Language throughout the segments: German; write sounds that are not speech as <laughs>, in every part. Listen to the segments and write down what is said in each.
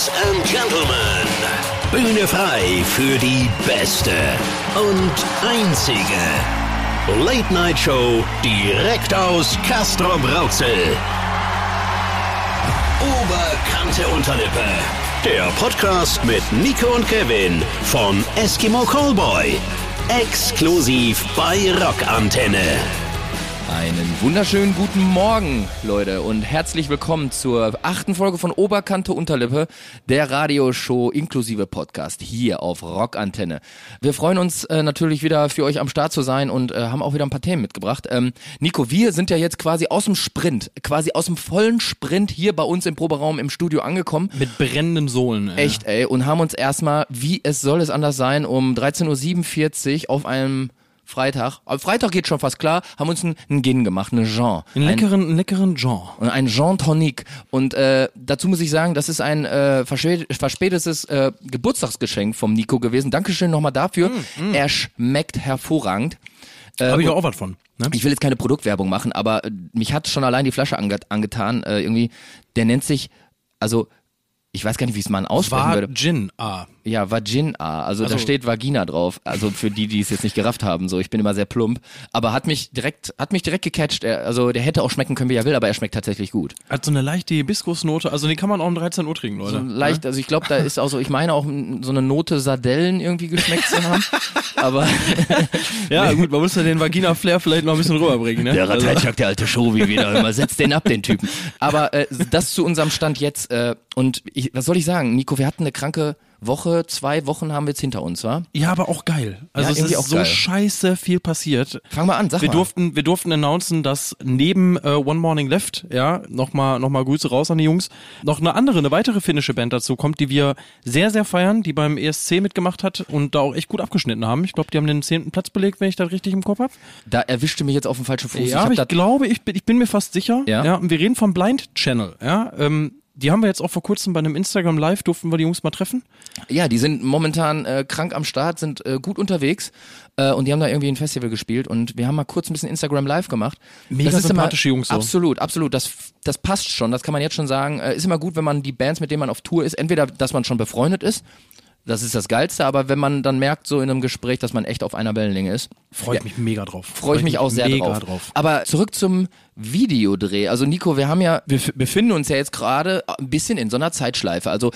Ladies and Gentlemen, Bühne frei für die beste und einzige Late Night Show direkt aus Castro Brauxel. Oberkante Unterlippe. Der Podcast mit Nico und Kevin von Eskimo Callboy. Exklusiv bei Rockantenne. Einen wunderschönen guten Morgen, Leute, und herzlich willkommen zur achten Folge von Oberkante Unterlippe, der Radioshow inklusive Podcast hier auf Rockantenne. Wir freuen uns äh, natürlich wieder für euch am Start zu sein und äh, haben auch wieder ein paar Themen mitgebracht. Ähm, Nico, wir sind ja jetzt quasi aus dem Sprint, quasi aus dem vollen Sprint hier bei uns im Proberaum im Studio angekommen. Mit brennenden Sohlen. Ey. Echt, ey, und haben uns erstmal, wie es soll es anders sein, um 13.47 Uhr auf einem Freitag, aber Freitag geht schon fast klar, haben uns einen, einen Gin gemacht, einen Jean. Einen leckeren, einen leckeren Jean. Und ein Jean Tonic. Und äh, dazu muss ich sagen, das ist ein äh, verspä- verspätetes äh, Geburtstagsgeschenk vom Nico gewesen. Dankeschön nochmal dafür. Er schmeckt hervorragend. Äh, Habe ich auch was von. Ne? ich will jetzt keine Produktwerbung machen, aber äh, mich hat schon allein die Flasche ange angetan. Äh, irgendwie, der nennt sich, also ich weiß gar nicht, wie es man aussprechen War würde. Gin. Ah. Ja, Vagina. Also, da Also- steht Vagina drauf. Also für die, die es jetzt nicht gerafft haben. So, ich bin immer sehr plump. Aber hat mich direkt, hat mich direkt gecatcht. Er, also der hätte auch schmecken können, wie er will, aber er schmeckt tatsächlich gut. Hat so eine leichte Hibiskusnote. Also den kann man auch um 13 Uhr trinken, Leute. So leicht, also ich glaube, da ist auch so, ich meine auch so eine Note Sardellen irgendwie geschmeckt zu haben. <laughs> aber Ja, gut, man muss ja den Vagina-Flair vielleicht noch ein bisschen rüberbringen, ne? Der Also- Rateitschak, der alte Show, wie wieder <laughs> immer. Setzt den ab, den Typen. Aber äh, das zu unserem Stand jetzt. Äh, und ich, was soll ich sagen, Nico, wir hatten eine kranke Woche, zwei Wochen haben wir jetzt hinter uns, wa? Ja, aber auch geil. Also Ja, es ist auch so geil. scheiße viel passiert. Fang mal an, sag Wir mal. durften, wir durften announcen, dass neben äh, One Morning Left, ja, nochmal noch mal Grüße raus an die Jungs, noch eine andere, eine weitere finnische Band dazu kommt, die wir sehr, sehr feiern, die beim ESC mitgemacht hat und da auch echt gut abgeschnitten haben. Ich glaube, die haben den zehnten Platz belegt, wenn ich das richtig im Kopf habe. Da erwischte mich jetzt auf dem falschen Fuß. Ja, ich da- glaube, ich bin, ich bin mir fast sicher. Ja? und wir reden vom Blind Channel. Ja, ähm, die haben wir jetzt auch vor kurzem bei einem Instagram Live durften wir die Jungs mal treffen. Ja, die sind momentan äh, krank am Start, sind äh, gut unterwegs äh, und die haben da irgendwie ein Festival gespielt und wir haben mal kurz ein bisschen Instagram Live gemacht. Mega das sympathische Jungs so. Absolut, absolut. Das, das passt schon, das kann man jetzt schon sagen. Äh, ist immer gut, wenn man die Bands, mit denen man auf Tour ist, entweder, dass man schon befreundet ist, das ist das Geilste, aber wenn man dann merkt, so in einem Gespräch, dass man echt auf einer Wellenlänge ist, Freue ich Ja. mich mega drauf. freue ich mich auch sehr mega drauf. drauf. Aber zurück zum Videodreh. Also Nico, wir haben ja, wir befinden uns ja jetzt gerade ein bisschen in so einer Zeitschleife. Also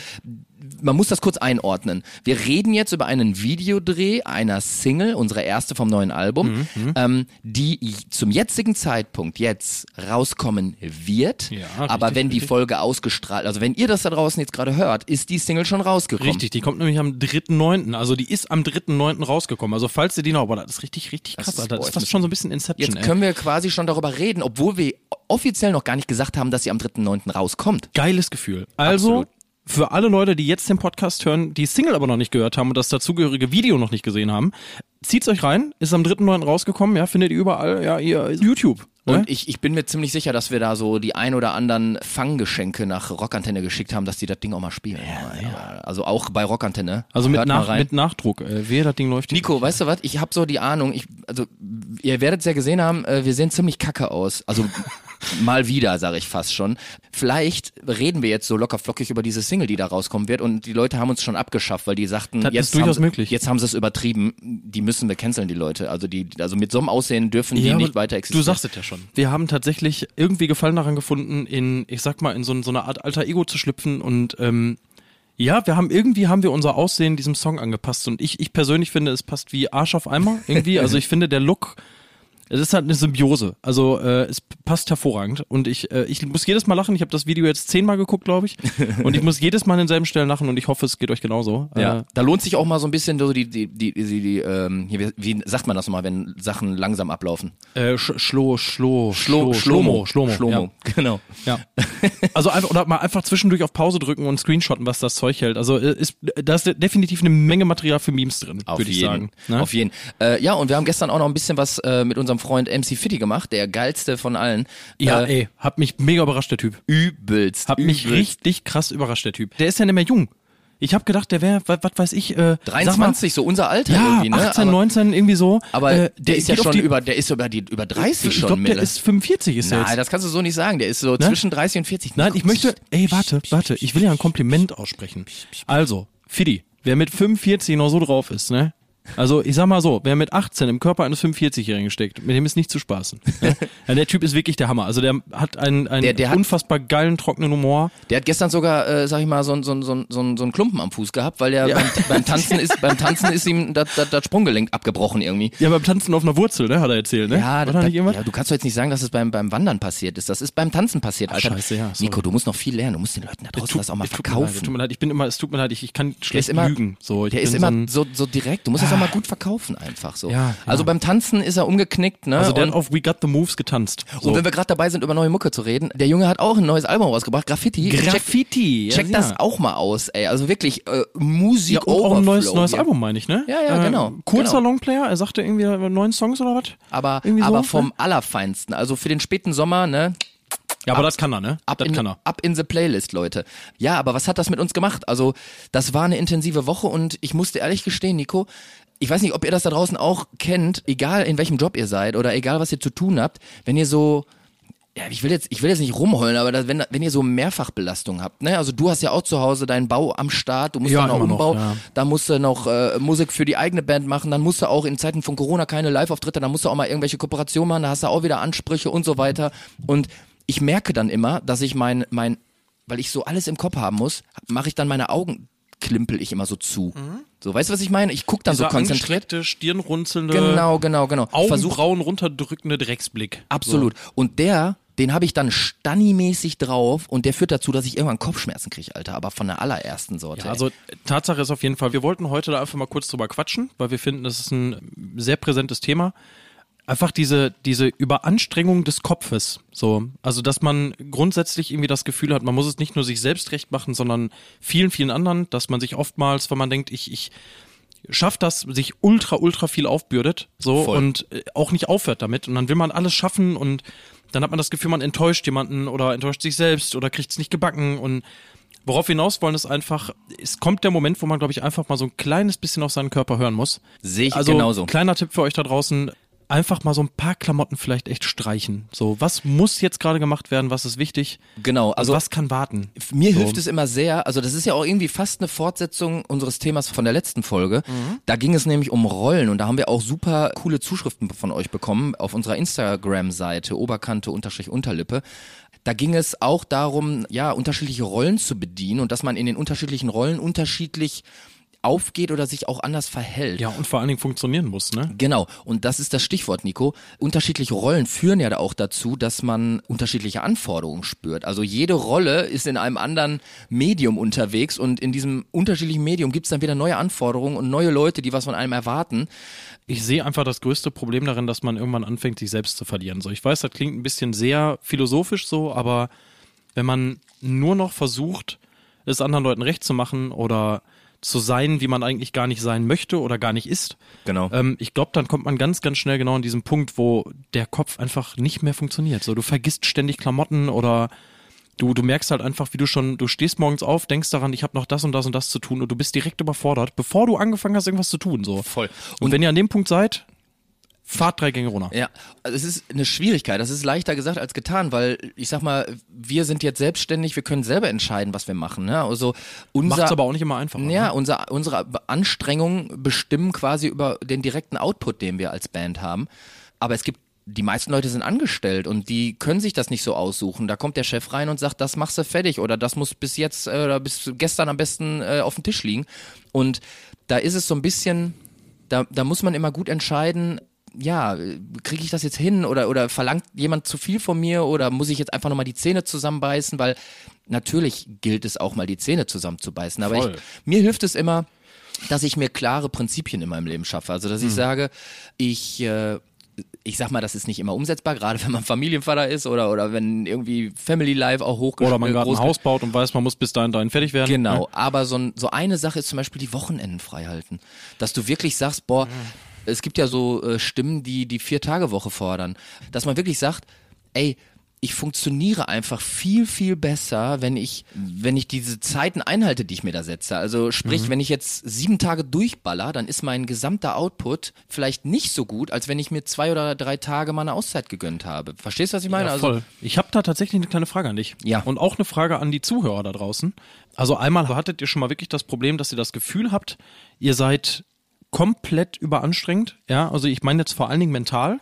man muss das kurz einordnen. Wir reden jetzt über einen Videodreh einer Single, unsere erste vom neuen Album, Mhm, ähm, die zum jetzigen Zeitpunkt jetzt rauskommen wird. Ja, aber richtig, wenn die richtig. Folge ausgestrahlt, also wenn ihr das da draußen jetzt gerade hört, ist die Single schon rausgekommen. Richtig, die kommt nämlich am 3.9., also die ist am 3.9. rausgekommen. Also falls ihr die noch, aber das ist richtig, richtig krass, ist- Alter. boah, Das ist fast schon so ein bisschen Inception, Jetzt ey. können wir quasi schon darüber reden, obwohl wir offiziell noch gar nicht gesagt haben, dass sie am 3.9. rauskommt. Geiles Gefühl. Also, Absolut. Für alle Leute, die jetzt den Podcast hören, die Single aber noch nicht gehört haben und das dazugehörige Video noch nicht gesehen haben, zieht's euch rein, ist am 3.9. rausgekommen, ja, findet ihr überall, ja, ihr YouTube. Ne? Und ich, ich bin mir ziemlich sicher, dass wir da so die ein oder anderen Fanggeschenke nach Rockantenne geschickt haben, dass die das Ding auch mal spielen. Ja, Also auch bei Rockantenne. also mit, nach, mit Nachdruck, äh, wehe, das Ding läuft. Nico, weißt du was? Ich habe so die Ahnung, ich, also ihr werdet es ja gesehen haben, äh, wir sehen ziemlich kacke aus. Also <laughs> mal wieder, sage ich fast schon. Vielleicht reden wir jetzt so locker flockig über diese Single, die da rauskommen wird und die Leute haben uns schon abgeschafft, weil die sagten, Das jetzt ist durchaus haben, sie- möglich. Jetzt haben sie es übertrieben, die müssen wir canceln, die Leute. Also die, also mit so einem Aussehen dürfen die Ja, nicht aber weiter existieren. Du sagst es ja schon. Wir haben tatsächlich irgendwie Gefallen daran gefunden, in, ich sag mal, in so, so eine Art alter Ego zu schlüpfen und ähm, ja, wir haben irgendwie haben wir unser Aussehen diesem Song angepasst und ich, ich persönlich finde, es passt wie Arsch auf Eimer irgendwie. <laughs> Also ich finde, der Look Es ist halt eine Symbiose. Also äh, es passt hervorragend. Und ich, äh, ich muss jedes Mal lachen. Ich habe das Video jetzt zehnmal geguckt, glaube ich. <laughs> Und ich muss jedes Mal an denselben Stellen lachen und ich hoffe, es geht euch genauso. Ja, Äh, da lohnt sich auch mal so ein bisschen so die, die, die, die, die ähm, hier, wie, sagt man das nochmal, wenn Sachen langsam ablaufen? äh, Sch Schlo, Schlo, Schlo, Schlomo, Schlomo, Schlomo, genau. Ja. ja. Also einfach, oder mal einfach zwischendurch auf Pause drücken und screenshotten, was das Zeug hält. Also äh, ist, da ist definitiv eine Menge Material für Memes drin, würde ich sagen. Ne? auf jeden. Äh, ja, und wir haben gestern auch noch ein bisschen was äh, mit unserem Freund MC Fitty gemacht, der geilste von allen. ja, äh, ey, hat mich mega überrascht, der Typ. übelst. Hat mich übelst. richtig krass überrascht, der Typ. Der ist ja nicht mehr jung. Ich habe gedacht, der wäre, was weiß ich, äh, sag mal, 23, so unser Alter ja, irgendwie, ne? 18, aber, 19, irgendwie so. aber äh, der, ist ja schon die, über, der ist über die, über 30 Ich schon. glaube, der ist 45 ist er Nein, jetzt. das kannst du so nicht sagen. Der ist so zwischen 30 und 40. Nein, ich möchte, ey, warte, warte, ich will ja ein Kompliment aussprechen. Also, Fidi, wer mit 45 noch so drauf ist, ne? Also, ich sag mal so, wer mit 18 im Körper eines 45-Jährigen steckt, mit dem ist nicht zu spaßen. <laughs> Ja, der Typ ist wirklich der Hammer. Also, der hat einen, einen Der- der hat- unfassbar geilen, trockenen Humor. Der hat gestern sogar, äh, sag ich mal, so ein so so so ein- so ein Klumpen am Fuß gehabt, weil der Ja. beim, beim Tanzen ist, beim Tanzen ist ihm das, das, das Sprunggelenk abgebrochen irgendwie. Ja, beim Tanzen auf einer Wurzel, ne, hat er erzählt, ne? Ja, War da, da da, nicht irgendwas? ja, du kannst doch jetzt nicht sagen, dass es beim, beim Wandern passiert ist. Das ist beim Tanzen passiert, Alter. scheiße, ja, sorry. Nico, du musst noch viel lernen. Du musst den Leuten da draußen das auch mal es tut mir leid, es tut verkaufen. mir leid, ich bin immer, es tut mir leid, ich, ich kann schlecht immer, lügen. So, der ist immer so, so direkt. Du musst das auch mal gut verkaufen einfach so. Ja, ja. Also beim Tanzen ist er umgeknickt, ne? also der und, hat auf We Got the Moves getanzt. So. und wenn wir gerade dabei sind, über neue Mucke zu reden, der Junge hat auch ein neues Album rausgebracht, Graffiti. Graffiti, Check, check ja, das auch mal aus, ey. Also wirklich äh, Musik Ja, und auch ein neues, neues. Album, meine ich, ne? Ja, ja, genau, Kurzer genau. Longplayer, er sagte irgendwie neun Songs oder was? Aber, Irgendwie so, aber vom ne? allerfeinsten. Also für den späten Sommer, ne? Ja, aber das kann er, ne? Ab das in, kann er. ab in the Playlist, Leute. Ja, aber was hat das mit uns gemacht? Also, das war eine intensive Woche und ich musste ehrlich gestehen, Nico, ich weiß nicht, ob ihr das da draußen auch kennt, egal in welchem Job ihr seid oder egal was ihr zu tun habt, wenn ihr so ja, ich will jetzt, ich will jetzt nicht rumheulen, aber das, wenn, wenn ihr so Mehrfachbelastung habt, ne? Also du hast ja auch zu Hause deinen Bau am Start, du musst Ja, dann noch immer noch, Umbau, ja. da musst du noch äh, Musik für die eigene Band machen, dann musst du auch in Zeiten von Corona keine Live-Auftritte, dann musst du auch mal irgendwelche Kooperationen machen, da hast du auch wieder Ansprüche und so weiter. Und ich merke dann immer, dass ich mein, mein, weil ich so alles im Kopf haben muss, mache ich dann meine Augen, klimpel ich immer so zu. So, weißt du, was ich meine? Ich guck dann Dieser so konzentriert. stirnrunzelnde, Genau, genau, genau. Versuch Augenbrauen runterdrückende Drecksblick. Absolut. Und der, den habe ich dann Stanni-mäßig drauf und der führt dazu, dass ich irgendwann Kopfschmerzen kriege, Alter, aber von der allerersten Sorte. Ja, also Tatsache ist auf jeden Fall, wir wollten heute da einfach mal kurz drüber quatschen, weil wir finden, das ist ein sehr präsentes Thema. Einfach diese, diese Überanstrengung des Kopfes. So. Also, dass man grundsätzlich irgendwie das Gefühl hat, man muss es nicht nur sich selbst recht machen, sondern vielen, vielen anderen, dass man sich oftmals, wenn man denkt, ich, ich schafft das, sich ultra, ultra viel aufbürdet, so, Voll. und äh, auch nicht aufhört damit. Und dann will man alles schaffen und dann hat man das Gefühl, man enttäuscht jemanden oder enttäuscht sich selbst oder kriegt es nicht gebacken und Worauf wir hinaus wollen, ist einfach, es kommt der Moment, wo man, glaube ich, einfach mal so ein kleines bisschen auf seinen Körper hören muss. Sehe ich also, genauso. kleiner Tipp für euch da draußen, einfach mal so ein paar Klamotten vielleicht echt streichen. So, was muss jetzt gerade gemacht werden, was ist wichtig? Genau, also was kann warten? Mir So. hilft es immer sehr, also das ist ja auch irgendwie fast eine Fortsetzung unseres Themas von der letzten Folge. Mhm. Da ging es nämlich um Rollen und da haben wir auch super coole Zuschriften von euch bekommen auf unserer Instagram-Seite Oberkante-Unterlippe. Da ging es auch darum, ja, unterschiedliche Rollen zu bedienen und dass man in den unterschiedlichen Rollen unterschiedlich aufgeht oder sich auch anders verhält. Ja, und vor allen Dingen funktionieren muss, ne? Genau, und das ist das Stichwort, Nico. Unterschiedliche Rollen führen ja auch dazu, dass man unterschiedliche Anforderungen spürt. Also jede Rolle ist in einem anderen Medium unterwegs und in diesem unterschiedlichen Medium gibt es dann wieder neue Anforderungen und neue Leute, die was von einem erwarten. Ich sehe einfach das größte Problem darin, dass man irgendwann anfängt, sich selbst zu verlieren. So, ich weiß, das klingt ein bisschen sehr philosophisch so, aber wenn man nur noch versucht, es anderen Leuten recht zu machen oder zu sein, wie man eigentlich gar nicht sein möchte oder gar nicht ist, Genau. ähm, ich glaube, dann kommt man ganz, ganz schnell genau an diesen Punkt, wo der Kopf einfach nicht mehr funktioniert. So, du vergisst ständig Klamotten oder du, du merkst halt einfach, wie du schon, du stehst morgens auf, denkst daran, ich habe noch das und das und das zu tun und du bist direkt überfordert, bevor du angefangen hast, irgendwas zu tun. So. Voll. Und, wenn ihr an dem Punkt seid, fahrt drei Gänge runter. Ja, also es ist eine Schwierigkeit. Das ist leichter gesagt als getan, weil ich sag mal, wir sind jetzt selbstständig, wir können selber entscheiden, was wir machen. Ne? Also unser, Macht's aber auch nicht immer einfacher. Ja, ne? unser, unsere Anstrengungen bestimmen quasi über den direkten Output, den wir als Band haben. Aber es gibt, die meisten Leute sind angestellt und die können sich das nicht so aussuchen. Da kommt der Chef rein und sagt, das machst du fertig oder das muss bis jetzt äh, oder bis gestern am besten äh, auf dem Tisch liegen. Und da ist es so ein bisschen, da, da muss man immer gut entscheiden, ja, kriege ich das jetzt hin oder, oder verlangt jemand zu viel von mir oder muss ich jetzt einfach nochmal die Zähne zusammenbeißen, weil natürlich gilt es auch mal die Zähne zusammenzubeißen, aber ich, mir hilft es immer, dass ich mir klare Prinzipien in meinem Leben schaffe. Also, dass Hm. ich sage, ich, äh, ich sag mal, das ist nicht immer umsetzbar, gerade wenn man Familienvater ist oder, oder wenn irgendwie Family Life auch hoch Oder man gerade ein Haus baut und weiß, man muss bis dahin dahin fertig werden. Genau, Ne? aber so, so eine Sache ist zum Beispiel die Wochenenden frei halten. Dass du wirklich sagst, boah, es gibt ja so äh, Stimmen, die die Vier-Tage-Woche fordern. Dass man wirklich sagt, ey, ich funktioniere einfach viel, viel besser, wenn ich, wenn ich diese Zeiten einhalte, die ich mir da setze. Also sprich, Mhm. wenn ich jetzt sieben Tage durchballer, dann ist mein gesamter Output vielleicht nicht so gut, als wenn ich mir zwei oder drei Tage mal eine Auszeit gegönnt habe. Verstehst du, was ich meine? Ja, also, voll. Ich habe da tatsächlich eine kleine Frage an dich. Ja. Und auch eine Frage an die Zuhörer da draußen. Also einmal hattet ihr schon mal wirklich das Problem, dass ihr das Gefühl habt, ihr seid komplett überanstrengend. Ja, also ich meine jetzt vor allen Dingen mental,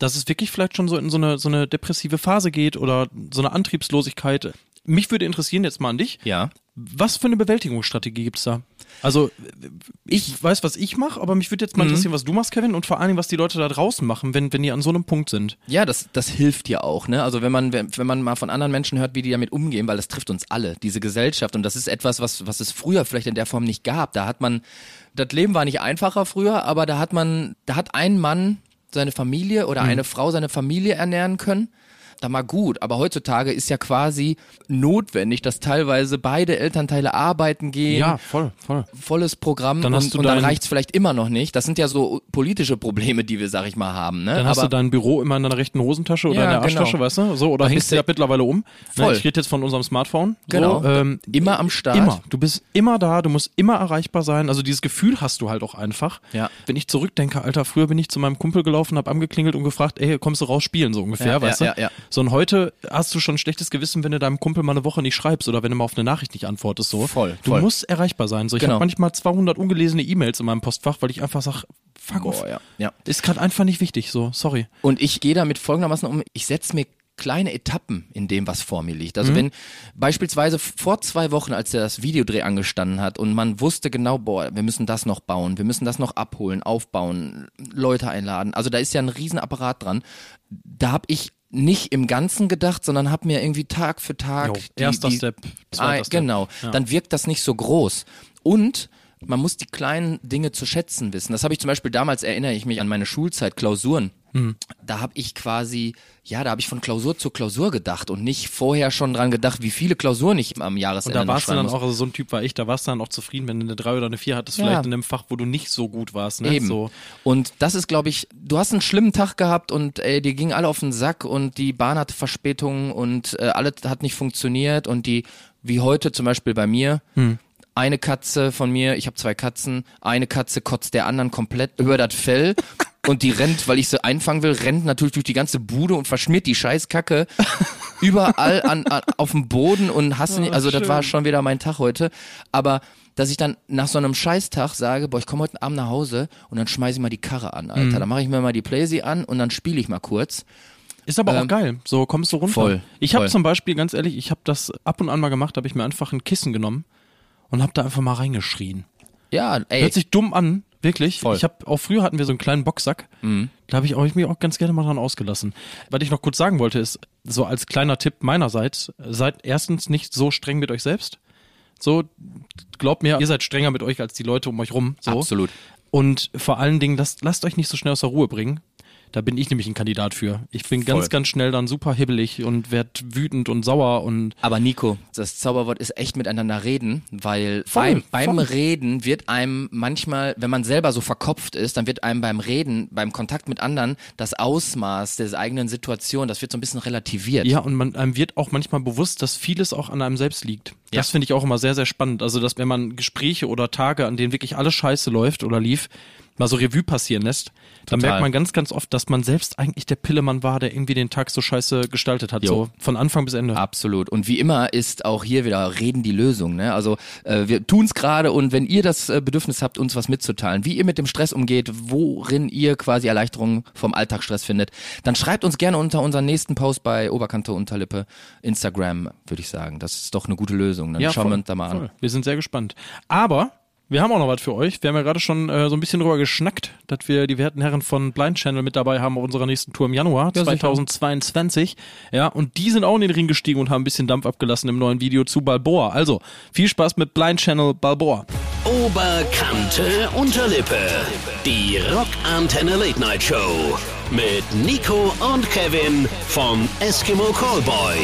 dass es wirklich vielleicht schon so in so eine, so eine depressive Phase geht oder so eine Antriebslosigkeit. Mich würde interessieren jetzt mal an dich. ja. Was für eine Bewältigungsstrategie gibt's da? Also, ich weiß, was ich mache, aber mich würde jetzt mal Mhm. interessieren, was du machst, Kevin, und vor allen Dingen, was die Leute da draußen machen, wenn, wenn die an so einem Punkt sind. Ja, das, das hilft ja auch, ne? Also wenn man, wenn, wenn man mal von anderen Menschen hört, wie die damit umgehen, weil das trifft uns alle, diese Gesellschaft. Und das ist etwas, was, was es früher vielleicht in der Form nicht gab. Da hat man, das Leben war nicht einfacher früher, aber da hat man, da hat ein Mann seine Familie oder Mhm. eine Frau seine Familie ernähren können. Da mal gut, aber heutzutage ist ja quasi notwendig, dass teilweise beide Elternteile arbeiten gehen, voll, voll. volles Programm Dann hast und, du und dann dein- reicht's vielleicht immer noch nicht. Das sind ja so politische Probleme, die wir, sag ich mal, haben. Ne? Dann hast aber du dein Büro immer in deiner rechten Hosentasche oder Ja, in der Arschtasche, genau. weißt du? So, oder hängst bist du ja mittlerweile um. Voll. Ne, ich rede jetzt von unserem Smartphone. Genau. So, ähm, Immer am Start. Immer. Du bist immer da, du musst immer erreichbar sein. Also dieses Gefühl hast du halt auch einfach. Ja. Wenn ich zurückdenke, Alter, früher bin ich zu meinem Kumpel gelaufen, hab angeklingelt und gefragt, ey, kommst du raus spielen, so ungefähr, Ja, weißt ja, du? ja, ja. So und heute hast du schon ein schlechtes Gewissen, wenn du deinem Kumpel mal eine Woche nicht schreibst oder wenn du mal auf eine Nachricht nicht antwortest, so. Voll, Du voll. musst erreichbar sein. So, ich Genau. habe manchmal 200 ungelesene E-Mails in meinem Postfach, weil ich einfach sag, fuck off. Boah, ja. ja. Ist gerade einfach nicht wichtig, so, sorry. Und ich gehe damit folgendermaßen um, ich setze mir kleine Etappen in dem, was vor mir liegt. Mhm. Also wenn beispielsweise vor zwei Wochen, als das Videodreh angestanden hat und man wusste genau, boah, wir müssen das noch bauen, wir müssen das noch abholen, aufbauen, Leute einladen. Also da ist ja ein Riesenapparat dran. Da habe ich nicht im Ganzen gedacht, sondern habe mir irgendwie Tag für Tag Jo, die, erster die, Step, zweiter Ah, Step. Genau, Ja. dann wirkt das nicht so groß. Und man muss die kleinen Dinge zu schätzen wissen. Das habe ich zum Beispiel damals, erinnere ich mich an meine Schulzeit, Klausuren. Hm. Da habe ich quasi, ja, da habe ich von Klausur zu Klausur gedacht und nicht vorher schon dran gedacht, wie viele Klausuren ich am Und Jahresende da noch warst du dann muss. auch, also so ein Typ war ich, da warst du dann auch zufrieden, wenn du eine 3 oder eine 4 hattest, Ja. vielleicht in einem Fach, wo du nicht so gut warst. Ne? Eben. So. Und das ist, glaube ich, du hast einen schlimmen Tag gehabt und ey, die gingen alle auf den Sack und die Bahn hatte Verspätungen und äh, alles hat nicht funktioniert und die, wie heute zum Beispiel bei mir, Hm. eine Katze von mir, ich habe zwei Katzen, eine Katze kotzt der anderen komplett über das Fell und die rennt, weil ich sie einfangen will, rennt natürlich durch die ganze Bude und verschmiert die Scheißkacke <laughs> überall an, an auf dem Boden und hasse nicht, also das war schon wieder mein Tag heute, aber dass ich dann nach so einem Scheißtag sage, boah, ich komme heute Abend nach Hause und dann schmeiße ich mal die Karre an, Alter. Mhm. Dann mache ich mir mal die Playsee an und dann spiele ich mal kurz. Ist aber auch Ähm, geil. So kommst du runter. voll, Ich habe zum Beispiel, ganz ehrlich, ich habe das ab und an mal gemacht, habe ich mir einfach ein Kissen genommen und habe da einfach mal reingeschrien. Ja, ey. Hört sich dumm an, wirklich. Voll. Mhm. Ich habe auch früher hatten wir so einen kleinen Boxsack. Da habe ich, auch, ich mich auch ganz gerne mal dran ausgelassen. Was ich noch kurz sagen wollte, ist so als kleiner Tipp meinerseits: Seid erstens nicht so streng mit euch selbst. So glaubt mir, ihr seid strenger mit euch als die Leute um euch rum. So. Absolut. Und vor allen Dingen, lasst, lasst euch nicht so schnell aus der Ruhe bringen. Da bin ich nämlich ein Kandidat für. Ich bin ganz, Voll. ganz schnell dann super hibbelig und werd wütend und sauer und Aber Nico, das Zauberwort ist echt miteinander reden, weil Voll, beim, beim voll. Reden wird einem manchmal, wenn man selber so verkopft ist, dann wird einem beim Reden, beim Kontakt mit anderen, das Ausmaß der eigenen Situation, das wird so ein bisschen relativiert. Ja, und man einem wird auch manchmal bewusst, dass vieles auch an einem selbst liegt. Das Ja. finde ich auch immer sehr, sehr spannend. Also, dass wenn man Gespräche oder Tage, an denen wirklich alles scheiße läuft oder lief, mal so Revue passieren lässt, dann Total. merkt man ganz, ganz oft, dass man selbst eigentlich der Pillemann war, der irgendwie den Tag so scheiße gestaltet hat. Jo. So von Anfang bis Ende. Absolut. Und wie immer ist auch hier wieder Reden die Lösung. Ne? Also äh, wir tun's gerade und wenn ihr das äh, Bedürfnis habt, uns was mitzuteilen, wie ihr mit dem Stress umgeht, worin ihr quasi Erleichterung vom Alltagsstress findet, dann schreibt uns gerne unter unseren nächsten Post bei Oberkante Unterlippe, Instagram, würde ich sagen. Das ist doch eine gute Lösung. Dann schauen voll, wir uns da mal an. voll. Wir sind sehr gespannt. Aber wir haben auch noch was für euch. Wir haben ja gerade schon äh, so ein bisschen drüber geschnackt, dass wir die werten Herren von Blind Channel mit dabei haben auf unserer nächsten Tour im Januar Ja, sicher. 2022. Ja, und die sind auch in den Ring gestiegen und haben ein bisschen Dampf abgelassen im neuen Video zu Balboa. Also, viel Spaß mit Blind Channel Balboa. Oberkante Unterlippe. Die Rockantenne Late Night Show. Mit Nico und Kevin von Eskimo Callboy.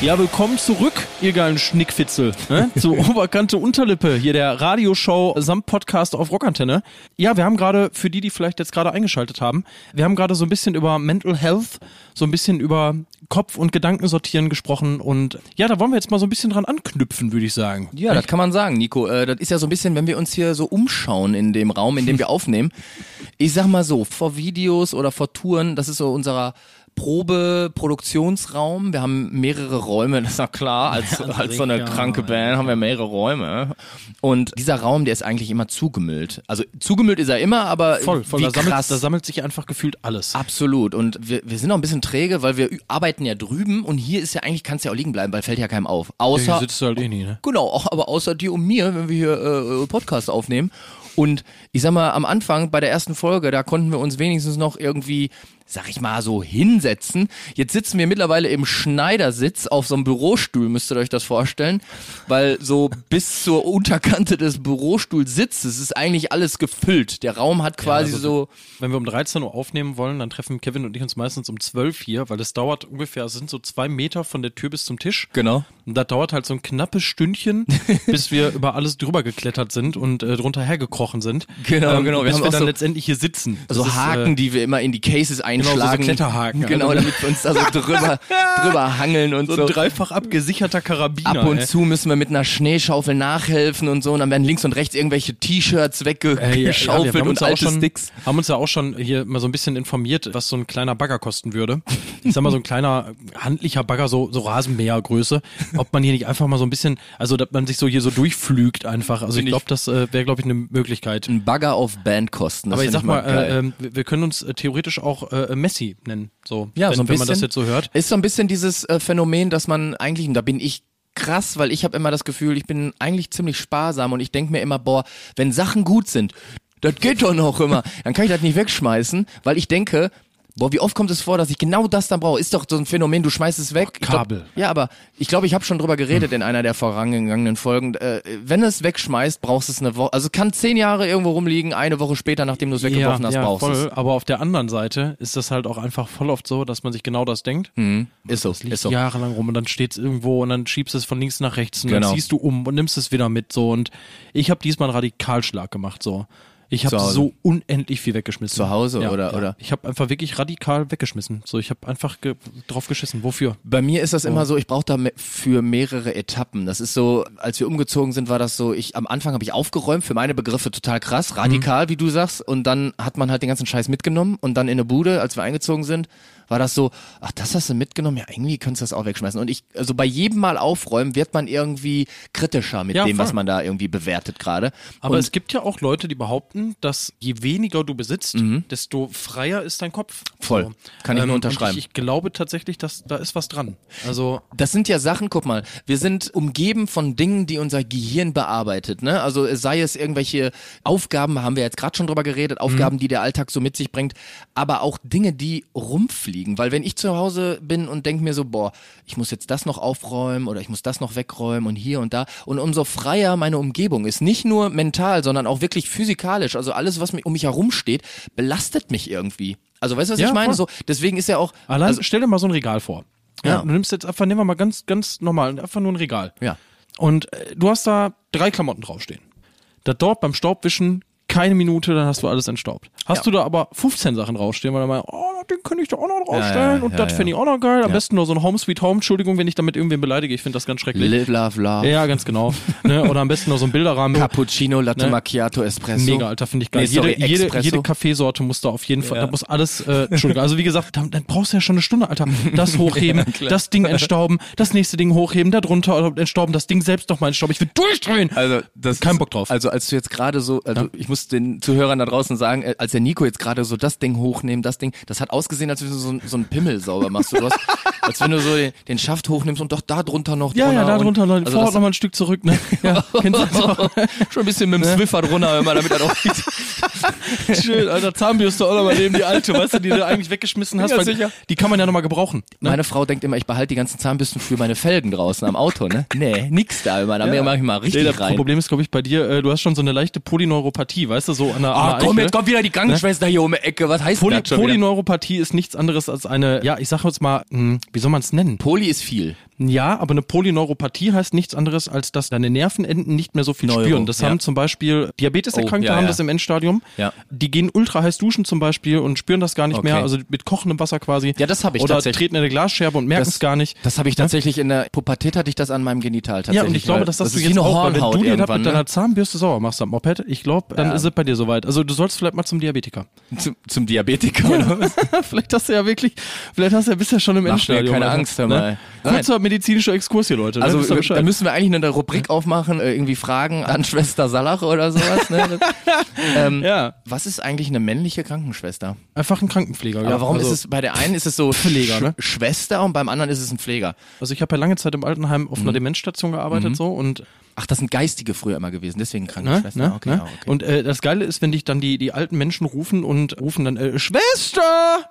Ja, willkommen zurück, ihr geilen Schnickfitzel, ne? <laughs> zu Oberkante Unterlippe, hier der Radioshow samt Podcast auf Rockantenne. Ja, wir haben gerade, für die, die vielleicht jetzt gerade eingeschaltet haben, wir haben gerade so ein bisschen über Mental Health, so ein bisschen über Kopf- und Gedankensortieren gesprochen und ja, da wollen wir jetzt mal so ein bisschen dran anknüpfen, würde ich sagen. Ja, das kann man sagen, Nico. Äh, das ist ja so ein bisschen, wenn wir uns hier so umschauen in dem Raum, in dem wir <laughs> aufnehmen. Ich sag mal so, vor Videos oder vor Touren, das ist so unserer Probe-Produktionsraum. Wir haben mehrere Räume, <laughs> das ist ja klar. Als, als so eine ja. kranke Band haben wir mehrere Räume. Und dieser Raum, der ist eigentlich immer zugemüllt. Also zugemüllt ist er immer, aber Voll, voll. wie Da sammelt, krass. da sammelt sich einfach gefühlt alles. Absolut. Und wir, wir sind auch ein bisschen träge, weil wir arbeiten ja drüben und hier ist ja eigentlich, kannst du ja auch liegen bleiben, weil fällt ja keinem auf. Außer, Hier sitzt du halt eh nie, ne? Genau, aber außer dir und mir, wenn wir hier äh, Podcast aufnehmen. Und ich sag mal, am Anfang bei der ersten Folge, da konnten wir uns wenigstens noch irgendwie, sag ich mal, so hinsetzen. Jetzt sitzen wir mittlerweile im Schneidersitz auf so einem Bürostuhl, müsst ihr euch das vorstellen. Weil so bis zur Unterkante des Bürostuhlsitzes ist eigentlich alles gefüllt. Der Raum hat quasi also so. Wenn wir um 13 Uhr aufnehmen wollen, dann treffen Kevin und ich uns meistens um 12 hier, weil das dauert ungefähr, es sind so zwei Meter von der Tür bis zum Tisch. Genau. Und das dauert halt so ein knappes Stündchen, <laughs> bis wir über alles drüber geklettert sind und äh, drunter hergekrochen sind. Genau, genau. Wir Bis wir dann so- letztendlich hier sitzen. Das so ist, Haken, äh, die wir immer in die Cases einschlagen. Kletterhaken, Genau, also- damit wir uns da so drüber, <laughs> drüber hangeln und so so. ein dreifach abgesicherter Karabiner. Ab und ey. zu müssen wir mit einer Schneeschaufel nachhelfen und so. Und dann werden links und rechts irgendwelche T-Shirts Äh, ja, ja, weggeschaufelt und alte schon, Sticks. haben uns ja auch schon hier mal so ein bisschen informiert, was so ein kleiner Bagger kosten würde. Ich sag mal, so ein kleiner handlicher Bagger, so, so Rasenmähergröße, ob man hier nicht einfach mal so ein bisschen, also dass man sich so hier so durchflügt einfach. Also ich Find ich- glaube, das äh, wäre, glaube ich, eine Möglichkeit. Ein Bagger auf Bandkosten. Aber ich sag mal, geil. äh, ähm, wir wir können uns äh, theoretisch auch äh, Messi nennen, so, Ja, wenn, so ein wenn man das jetzt so hört. Ist so ein bisschen dieses äh, Phänomen, dass man eigentlich, und da bin ich krass, weil ich habe immer das Gefühl, ich bin eigentlich ziemlich sparsam und ich denke mir immer, boah, wenn Sachen gut sind, das geht doch noch immer, dann kann ich das nicht wegschmeißen, weil ich denke, boah, wie oft kommt es vor, dass ich genau das dann brauche? Ist doch so ein Phänomen, du schmeißt es weg. Glaub- Kabel. ja, aber ich glaube, ich habe schon drüber geredet in einer der vorangegangenen Folgen. Äh, wenn es wegschmeißt, brauchst du es eine Woche. Also kann zehn Jahre irgendwo rumliegen, eine Woche später, nachdem du es weggeworfen hast, ja, brauchst du es. voll. Aber auf der anderen Seite ist das halt auch einfach voll oft so, dass man sich genau das denkt. Ist so, liegt ist so. jahrelang rum und dann steht es irgendwo und dann schiebst du es von links nach rechts und Genau. dann ziehst du um und nimmst es wieder mit so und ich habe diesmal einen Radikalschlag gemacht so. Ich habe so unendlich viel weggeschmissen. Zu Hause ja, oder- ja. oder? Ich habe einfach wirklich radikal weggeschmissen. So, ich habe einfach ge drauf geschissen. Wofür? Bei mir ist das immer so, ich brauche da me- für mehrere Etappen. Das ist so, als wir umgezogen sind, war das so, ich am Anfang habe ich aufgeräumt, für meine Begriffe total krass, radikal, wie du sagst, und dann hat man halt den ganzen Scheiß mitgenommen und dann in eine Bude, als wir eingezogen sind, war das so, ach, das hast du mitgenommen, ja, irgendwie könntest du das auch wegschmeißen. Und ich, also bei jedem Mal aufräumen wird man irgendwie kritischer mit Ja, dem, was voll. man da irgendwie bewertet gerade. Aber Und es gibt ja auch Leute, die behaupten, dass je weniger du besitzt, desto freier ist dein Kopf. Mhm. Voll. Kann ich nur und unterschreiben. Ich, ich glaube tatsächlich, dass da ist was dran. Also Das sind ja Sachen, guck mal, wir sind umgeben von Dingen, die unser Gehirn bearbeitet, ne? Also sei es irgendwelche Aufgaben, haben wir jetzt gerade schon drüber geredet, Aufgaben, die der Alltag so mit sich bringt, aber auch Dinge, die rumfliegen, weil wenn ich zu Hause bin und denke mir so, boah, ich muss jetzt das noch aufräumen oder ich muss das noch wegräumen und hier und da und umso freier meine Umgebung ist, nicht nur mental, sondern auch wirklich physikalisch, also alles, was um mich herum steht, belastet mich irgendwie. Also weißt du, was Ja, ich meine? voll. So, deswegen ist ja auch Allein, also, stell dir mal so ein Regal vor. Ja. Ja. Du nimmst jetzt einfach, nehmen wir mal ganz, ganz normal, einfach nur ein Regal. ja. Und äh, du hast da drei Klamotten draufstehen. Da dort beim Staubwischen keine Minute, dann hast du alles entstaubt. Hast Ja. du da aber 15 Sachen draufstehen, weil du meinst, oh, den könnte ich da auch noch draufstellen Ja, und das ja. finde ich auch noch geil. Am besten nur so ein Home Sweet Home. Entschuldigung, wenn ich damit irgendwen beleidige, ich finde das ganz schrecklich. Live, love, love. ja, ganz genau. ne? Oder am besten nur so ein Bilderrahmen. Cappuccino, Latte Ne? Macchiato, Espresso. Mega, Alter, finde ich geil. Nee, sorry, jede, jede, Espresso. jede Kaffeesorte muss da auf jeden Fall, da muss alles, äh, Entschuldigung, also wie gesagt, dann, dann brauchst du ja schon eine Stunde, Alter. Das <laughs> hochheben, das Ding entstauben, das nächste Ding hochheben, da drunter entstauben, das Ding selbst nochmal entstauben. Ich will durchdrehen. Also, das Kein Bock drauf. Also, als du jetzt gerade so, also ich muss den Zuhörern da draußen sagen, äh, als der Nico jetzt gerade so das Ding hochnehmen, das Ding, das hat ausgesehen, als wenn du so, so einen Pimmel sauber machst. Du hast, <laughs> als wenn du so den, den Schaft hochnimmst und doch da drunter noch Ja, ja, da drunter und, noch, also vorher das- noch mal ein Stück zurück, ne? <laughs> Ja, das <laughs> schon ein bisschen mit dem Swiffer drunter, immer, damit er auch Schön, Alter, Zahnbürste auch nochmal neben die alte, weißt du, die du eigentlich weggeschmissen hast, Ja, weil die kann man ja nochmal gebrauchen. Ne? Meine Frau denkt immer, ich behalte die ganzen Zahnbürsten für meine Felgen draußen am Auto, ne? Nee, nix da immer. Da ja. mache ich mal richtig Nee, das rein. Problem ist, glaube ich, bei dir, äh, du hast schon so eine leichte Polyneuropathie, weißt du, so an der, Ah, an der komm, Eichel. jetzt kommt wieder die Krankenschwester hier um die Ecke. Was heißt Poly das schon wieder? Polyneuropathie ist nichts anderes als eine, ja, ich sag jetzt mal, hm, wie soll man es nennen? Poly ist viel. Ja, aber eine Polyneuropathie heißt nichts anderes, als dass deine Nervenenden nicht mehr so viel Neuro, spüren. Das ja. haben zum Beispiel Diabeteserkrankte Oh, ja, haben ja. das im Endstadium. Die gehen ultra heiß duschen zum Beispiel und spüren das gar nicht Okay. mehr, also mit kochendem Wasser quasi. Ja, das hab ich Oder tatsächlich. treten in eine Glasscherbe und merken es gar nicht. Das habe ich tatsächlich in der Pubertät hatte ich das an meinem Genital tatsächlich. Ja, und ich glaube, dass das, das du ist jetzt auch, weil wenn du dir das mit deiner ne? Zahnbürste sauber machst am Moped, ich glaube, dann ist es bei dir soweit. Also du sollst vielleicht mal zum Diabetiker. zum, zum Diabetiker <laughs> vielleicht hast du ja wirklich, vielleicht hast du ja bisher schon im Mach mir Endstadium. keine Alter. Angst, hör mal. Ne? Medizinischer Exkurs hier, Leute. ne? Also da müssen wir eigentlich eine Rubrik aufmachen, äh, irgendwie Fragen an <laughs> Schwester Salach oder sowas. Ne? <laughs> ähm, Ja. Was ist eigentlich eine männliche Krankenschwester? Einfach ein Krankenpfleger. Aber ja. warum also, ist es bei der einen ist es so Pfleger, ne? Schwester und beim anderen ist es ein Pfleger? Also ich habe ja lange Zeit im Altenheim Mhm. auf einer Demenzstation gearbeitet so und Ach, das sind geistige früher immer gewesen, deswegen ne, Krankenschwester. ne, okay, ne? ja, okay. und äh, das Geile ist, wenn dich dann die die alten Menschen rufen und rufen dann äh, Schwester,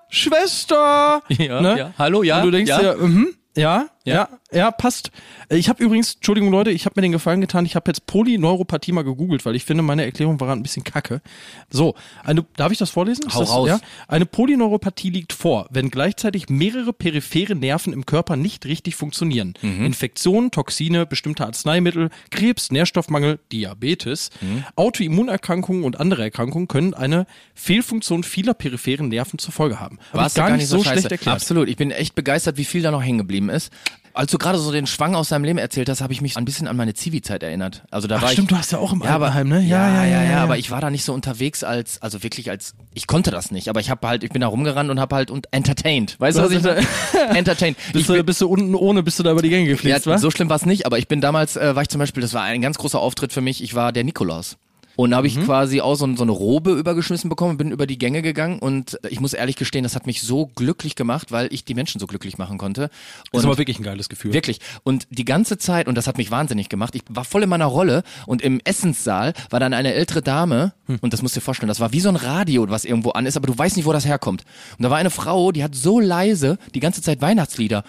Schwester, <laughs> Ja, ne? ja. Hallo, ja, Und du denkst ja. dir, mhm, ja, Ja. ja, passt. Äh, Ich habe übrigens, Entschuldigung Leute, ich habe mir den Gefallen getan, ich habe jetzt Polyneuropathie mal gegoogelt, weil ich finde, meine Erklärung war ein bisschen kacke. So, eine, darf ich das vorlesen? Hau das, raus. Ja? Eine Polyneuropathie liegt vor, wenn gleichzeitig mehrere periphere Nerven im Körper nicht richtig funktionieren. Mhm. Infektionen, Toxine, bestimmte Arzneimittel, Krebs, Nährstoffmangel, Diabetes, Mhm. Autoimmunerkrankungen und andere Erkrankungen können eine Fehlfunktion vieler peripheren Nerven zur Folge haben. Ich du gar, nicht so scheiße. schlecht erklärt. Absolut. Ich bin echt begeistert, wie viel da noch hängen geblieben ist. Als du gerade so den Schwang aus deinem Leben erzählt hast, habe ich mich ein bisschen an meine Zivi-Zeit erinnert. Also da Ach, war stimmt, ich, du hast ja auch im ja, Altenheim, ne? Ja, ja, ja, ja, aber ich war da nicht so unterwegs als, also wirklich als, ich konnte das nicht, aber ich habe halt, ich bin da rumgerannt und habe halt und entertained. Weißt du, was ich meine? <laughs> entertained. Bist, Ich du, bin, bist du unten ohne, bist du da über die Gänge ja, geflitzt, wa? so schlimm war es nicht, aber ich bin damals, äh, war ich zum Beispiel, das war ein ganz großer Auftritt für mich, ich war der Nikolaus. Und da habe Mhm. ich quasi auch so, so eine Robe übergeschmissen bekommen, bin über die Gänge gegangen und ich muss ehrlich gestehen, das hat mich so glücklich gemacht, weil ich die Menschen so glücklich machen konnte. ist Und aber wirklich ein geiles Gefühl. Wirklich. Und die ganze Zeit, und das hat mich wahnsinnig gemacht, ich war voll in meiner Rolle und im Essenssaal war dann eine ältere Dame, und das musst du dir vorstellen, das war wie so ein Radio, was irgendwo an ist, aber du weißt nicht, wo das herkommt. Und da war eine Frau, die hat so leise die ganze Zeit Weihnachtslieder.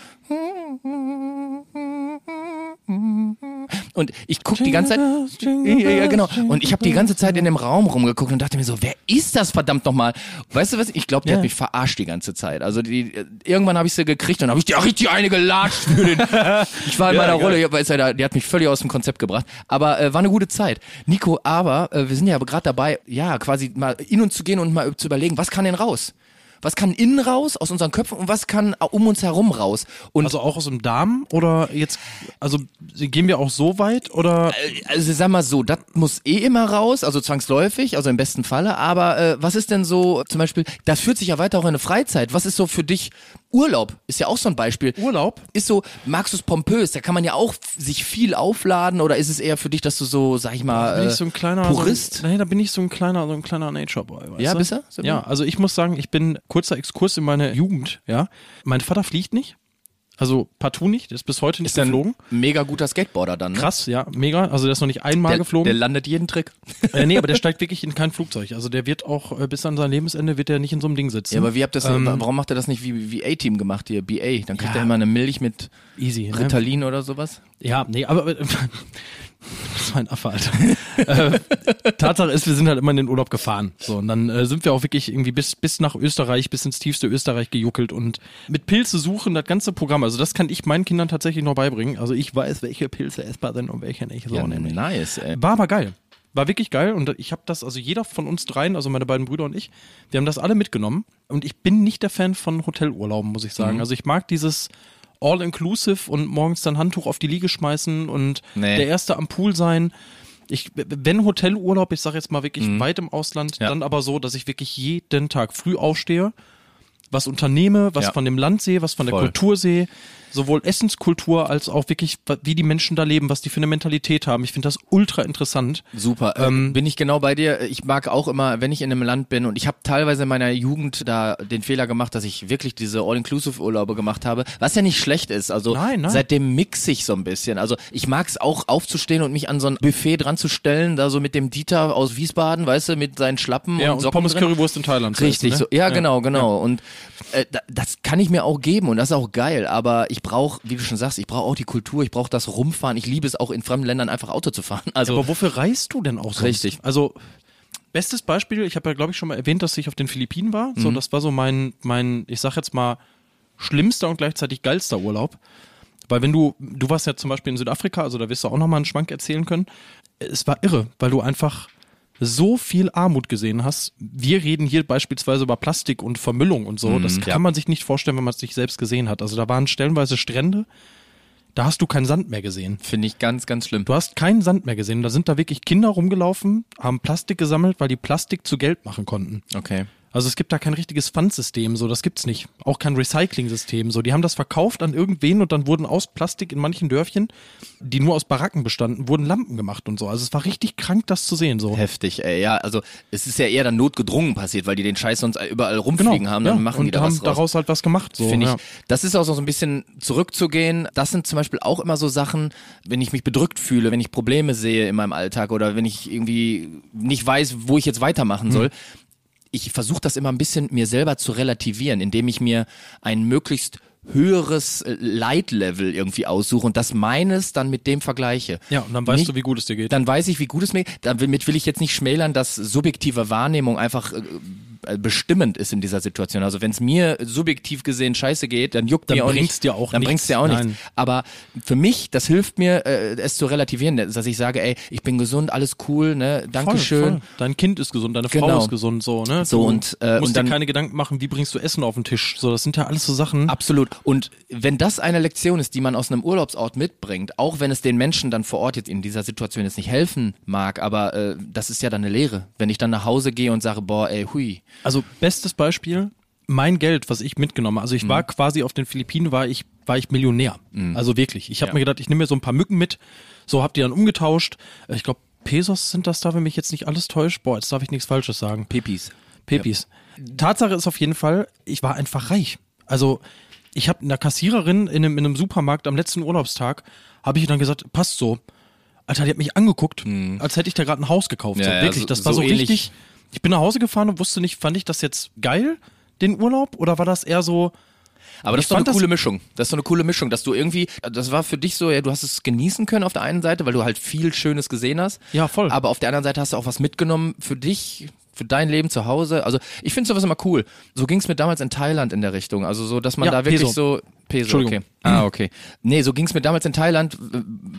Und ich guck die ganze Zeit, ja, ja, genau. Und ich habe die ganze Zeit in dem Raum rumgeguckt und dachte mir so, wer ist das verdammt nochmal? Weißt du was? Ich glaube, die Ja. hat mich verarscht die ganze Zeit. Also die, irgendwann habe ich sie gekriegt und habe ich die auch richtig eine gelatscht für den. <laughs> Ich war in meiner. Rolle, ja, weißt du, da- die hat mich völlig aus dem Konzept gebracht. Aber äh, war eine gute Zeit. Nico, aber äh, wir sind ja gerade dabei, ja, quasi mal in uns zu gehen und mal zu überlegen, was kann denn raus? Was kann innen raus aus unseren Köpfen und was kann äh, um uns herum raus? Und Also auch aus dem Darm oder jetzt, also gehen wir auch so weit oder? also sag mal so, das muss eh immer raus, also zwangsläufig, also im besten Falle. Aber äh, was ist denn so, zum Beispiel, das führt sich ja weiter auch in eine Freizeit. Was ist so für dich Urlaub? Ist ja auch so ein Beispiel. Urlaub? Ist so, magst du es pompös? Da kann man ja auch sich viel aufladen oder ist es eher für dich, dass du so, sag ich mal, bin äh, ich so ein kleiner Purist? So ein, nee, da bin ich so ein kleiner, so ein kleiner Nature Boy. Weißt Ja, du? bist du? So ja, also ich muss sagen, ich bin kurzer Exkurs in meine Jugend. Ja, mein Vater fliegt nicht, also partout nicht, der ist bis heute nicht ist ein geflogen. mega guter Skateboarder dann, ne? Krass, ja, mega. Also der ist noch nicht einmal Der, der geflogen. landet jeden Trick. <laughs> äh, nee, aber der steigt wirklich in kein Flugzeug. Also der wird auch äh, bis an sein Lebensende wird er nicht in so einem Ding sitzen. Ja, aber wie habt ihr das, Ähm, warum macht er das nicht wie, wie A-Team gemacht hier, BA? Dann kriegt Ja. er immer eine Milch mit Easy. Ne? Ritalin oder sowas. Ja, nee, aber <laughs> das war ein Affe, Alter. <laughs> äh, Tatsache ist, wir sind halt immer in den Urlaub gefahren. So, und dann äh, sind wir auch wirklich irgendwie bis, bis nach Österreich, bis ins tiefste Österreich gejuckelt und mit Pilze suchen, das ganze Programm. Also das kann ich meinen Kindern tatsächlich noch beibringen. Also ich weiß, welche Pilze essbar sind und welche nicht. So Ja, nämlich. nice, ey. War aber geil. War wirklich geil und ich habe das, also jeder von uns dreien, also meine beiden Brüder und ich, wir haben das alle mitgenommen und ich bin nicht der Fan von Hotelurlauben, muss ich sagen. Mhm. Also ich mag dieses All-Inclusive und morgens dann Handtuch auf die Liege schmeißen und Nee. der Erste am Pool sein. Ich, wenn Hotelurlaub, ich sage jetzt mal wirklich Mhm. weit im Ausland, Ja. dann aber so, dass ich wirklich jeden Tag früh aufstehe, was unternehme, was Ja. von dem Land sehe, was von der Voll. Kultur sehe. Sowohl Essenskultur als auch wirklich, wie die Menschen da leben, was die für eine Mentalität haben. Ich finde das ultra interessant. Super, ähm, bin ich genau bei dir. Ich mag auch immer, wenn ich in einem Land bin und ich habe teilweise in meiner Jugend da den Fehler gemacht, dass ich wirklich diese All-Inclusive-Urlaube gemacht habe, was ja nicht schlecht ist. Also Nein, nein. seitdem mix ich so ein bisschen. Also ich mag es auch aufzustehen und mich an so ein Buffet dran zu stellen, da so mit dem Dieter aus Wiesbaden, weißt du, mit seinen Schlappen Ja, und und Socken Pommes drin. Currywurst in Thailand. Richtig, essen, so, ne? ja, genau, genau. Und äh, da, das kann ich mir auch geben und das ist auch geil. Aber ich brauche, wie du schon sagst, ich brauche auch die Kultur, ich brauche das Rumfahren. Ich liebe es auch in fremden Ländern einfach Auto zu fahren. Also Aber wofür reist du denn auch sonst? Richtig. Also bestes Beispiel, ich habe ja glaube ich schon mal erwähnt, dass ich auf den Philippinen war. Mhm. So, das war so mein mein, ich sag jetzt mal schlimmster und gleichzeitig geilster Urlaub. Weil wenn du, du warst ja zum Beispiel in Südafrika, also da wirst du auch nochmal einen Schwank erzählen können. Es war irre, weil du einfach so viel Armut gesehen hast. Wir reden hier beispielsweise über Plastik und Vermüllung und so. das kann ja. man sich nicht vorstellen, wenn man es nicht selbst gesehen hat. Also da waren stellenweise Strände, da hast du keinen Sand mehr gesehen. finde ich ganz, ganz schlimm. Du hast keinen Sand mehr gesehen. Da sind da wirklich Kinder rumgelaufen, haben Plastik gesammelt, weil die Plastik zu Geld machen konnten. Okay. Also es gibt da kein richtiges Pfandsystem, so das gibt's nicht. Auch kein Recycling-System, so die haben das verkauft an irgendwen und dann wurden aus Plastik in manchen Dörfchen, die nur aus Baracken bestanden, wurden Lampen gemacht und so. Also es war richtig krank, das zu sehen, so. Heftig, ey. Ja, also es ist ja eher dann notgedrungen passiert, weil die den Scheiß sonst überall rumfliegen haben, dann ja. machen und die da haben daraus halt was gemacht, so. Finde ich, ja. das ist auch so ein bisschen zurückzugehen. Das sind zum Beispiel auch immer so Sachen, wenn ich mich bedrückt fühle, wenn ich Probleme sehe in meinem Alltag oder wenn ich irgendwie nicht weiß, wo ich jetzt weitermachen soll. Ich versuche das immer ein bisschen mir selber zu relativieren, indem ich mir ein möglichst höheres äh, Leitlevel irgendwie aussuche und das meines dann mit dem vergleiche. Ja, und dann weißt Nicht- du, wie gut es dir geht. Dann weiß ich, wie gut es mir Damit will ich jetzt nicht schmälern, dass subjektive Wahrnehmung einfach äh, bestimmend ist in dieser Situation. Also wenn es mir subjektiv gesehen scheiße geht, dann juckt Dann mir auch nicht, dir auch dann nichts. bringt's dir auch nichts. Nein. Aber für mich, das hilft mir, äh, es zu relativieren, dass ich sage, ey, ich bin gesund, alles cool, ne, Dankeschön. Voll, voll. Dein Kind ist gesund, deine Frau Genau. ist gesund, so, ne? So, du und, äh, musst und dann- dir keine Gedanken machen, wie bringst du Essen auf den Tisch. So, das sind ja alles so Sachen. Absolut. Und wenn das eine Lektion ist, die man aus einem Urlaubsort mitbringt, auch wenn es den Menschen dann vor Ort jetzt in dieser Situation jetzt nicht helfen mag, aber äh, das ist ja dann eine Lehre. Wenn ich dann nach Hause gehe und sage, boah, ey, hui, Also bestes Beispiel, mein Geld, was ich mitgenommen habe. Also ich Mhm. war quasi auf den Philippinen, war ich, war ich Millionär. Also wirklich. Ich habe Ja. mir gedacht, ich nehme mir so ein paar Mücken mit. So hab die dann umgetauscht. Ich glaube, Pesos sind das da, wenn mich jetzt nicht alles täuscht. Boah, jetzt darf ich nichts Falsches sagen. Pipis. Pepis. Tatsache ist auf jeden Fall, ich war einfach reich. Also ich habe einer Kassiererin in einem, in einem Supermarkt am letzten Urlaubstag, habe ich dann gesagt, passt so. Alter, die hat mich angeguckt, als hätte ich da gerade ein Haus gekauft. Mhm. Ja, so, ja, wirklich, so- das war so so richtig. Ich bin nach Hause gefahren und wusste nicht, fand ich das jetzt geil, den Urlaub, oder war das eher so, Aber das Ich ist doch eine coole Mischung. Das ist so eine coole Mischung, dass du irgendwie, das war für dich so, ja, du hast es genießen können auf der einen Seite, weil du halt viel Schönes gesehen hast. Ja, voll. Aber auf der anderen Seite hast du auch was mitgenommen für dich, für dein Leben zu Hause. Also ich finde sowas immer cool. So ging es mir damals in Thailand in der Richtung. Also so, dass man Ja, da wirklich Peso. so. Peso, Entschuldigung. okay. Ah, okay. Nee, so ging es mir damals in Thailand.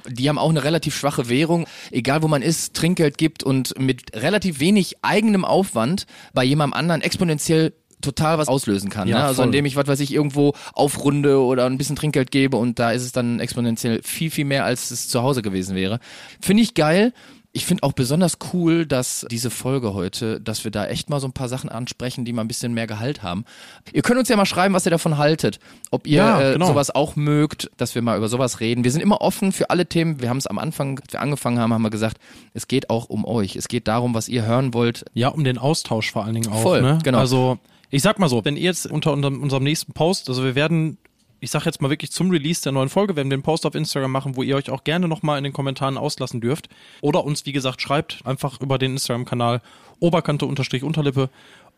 Die haben auch eine relativ schwache Währung. Egal wo man ist, Trinkgeld gibt und mit relativ wenig eigenem Aufwand bei jemandem anderen exponentiell total was auslösen kann. Ja, ne? Also indem ich, was weiß ich, irgendwo aufrunde oder ein bisschen Trinkgeld gebe und da ist es dann exponentiell viel, viel mehr, als es zu Hause gewesen wäre. Finde ich geil. Ich finde auch besonders cool, dass diese Folge heute, dass wir da echt mal so ein paar Sachen ansprechen, die mal ein bisschen mehr Gehalt haben. Ihr könnt uns ja mal schreiben, was ihr davon haltet. Ob ihr Ja, äh, genau. sowas auch mögt, dass wir mal über sowas reden. Wir sind immer offen für alle Themen. Wir haben es am Anfang, als wir angefangen haben, haben wir gesagt, es geht auch um euch. Es geht darum, was ihr hören wollt. ja, um den Austausch vor allen Dingen auch. Voll, ne? genau. Also, ich sag mal so, wenn ihr jetzt unter unserem, unserem nächsten Post, also wir werden, ich sag jetzt mal wirklich zum Release der neuen Folge, werden wir einen Post auf Instagram machen, wo ihr euch auch gerne nochmal in den Kommentaren auslassen dürft. Oder uns, wie gesagt, schreibt einfach über den Instagram-Kanal Oberkante unterstrich Unterlippe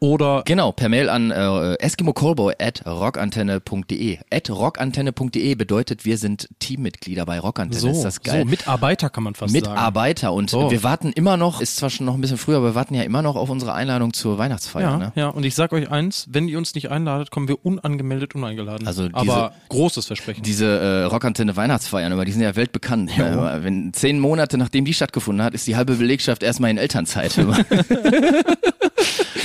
oder Genau, per Mail an äh, eskimocallboy at rockantenne.de. At rockantenne.de bedeutet, wir sind Teammitglieder bei Rockantenne. so, ist das geil? so Mitarbeiter kann man fast sagen. Mitarbeiter und So. wir warten immer noch, ist zwar schon noch ein bisschen früher, aber wir warten ja immer noch auf unsere Einladung zur Weihnachtsfeier. Ja, Ne? ja, und ich sag euch eins, wenn ihr uns nicht einladet, kommen wir unangemeldet uneingeladen. Also diese- Aber großes Versprechen. Diese äh, Rockantenne Weihnachtsfeiern, aber die sind ja weltbekannt. Ne? Wenn zehn Monate nachdem die stattgefunden hat, ist die halbe Belegschaft erstmal in Elternzeit. <laughs>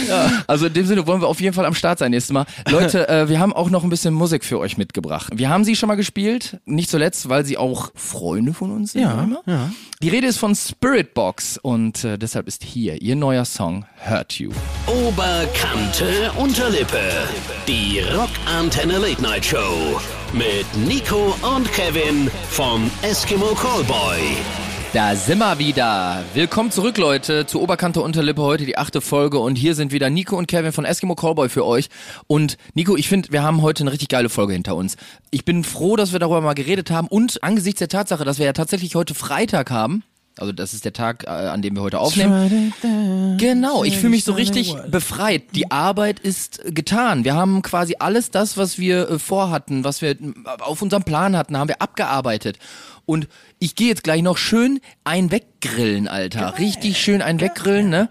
<laughs> Also in dem Sinne wollen wir auf jeden Fall am Start sein nächstes Mal. Leute, <laughs> äh, wir haben auch noch ein bisschen Musik für euch mitgebracht. Wir haben sie schon mal gespielt, nicht zuletzt, weil sie auch Freunde von uns sind. Ja, ja. Die Rede ist von Spirit Box und äh, deshalb ist hier ihr neuer Song Hurt You. Oberkante Unterlippe. Die Rockantenne Late Night Show. Mit Nico und Kevin vom Eskimo Callboy. Da sind wir wieder. Willkommen zurück, Leute, zu Oberkante Unterlippe. Heute die achte Folge und hier sind wieder Nico und Kevin von Eskimo Callboy für euch. Und Nico, ich finde, wir haben heute eine richtig geile Folge hinter uns. Ich bin froh, dass wir darüber mal geredet haben und angesichts der Tatsache, dass wir ja tatsächlich heute Freitag haben, also das ist der Tag, äh, an dem wir heute aufnehmen. Genau, ich fühle mich so richtig befreit. Die Arbeit ist getan. Wir haben quasi alles das, was wir äh, vorhatten, was wir auf unserem Plan hatten, haben wir abgearbeitet. Und ich gehe jetzt gleich noch schön ein weggrillen, Alter. Richtig schön ein weggrillen, ne?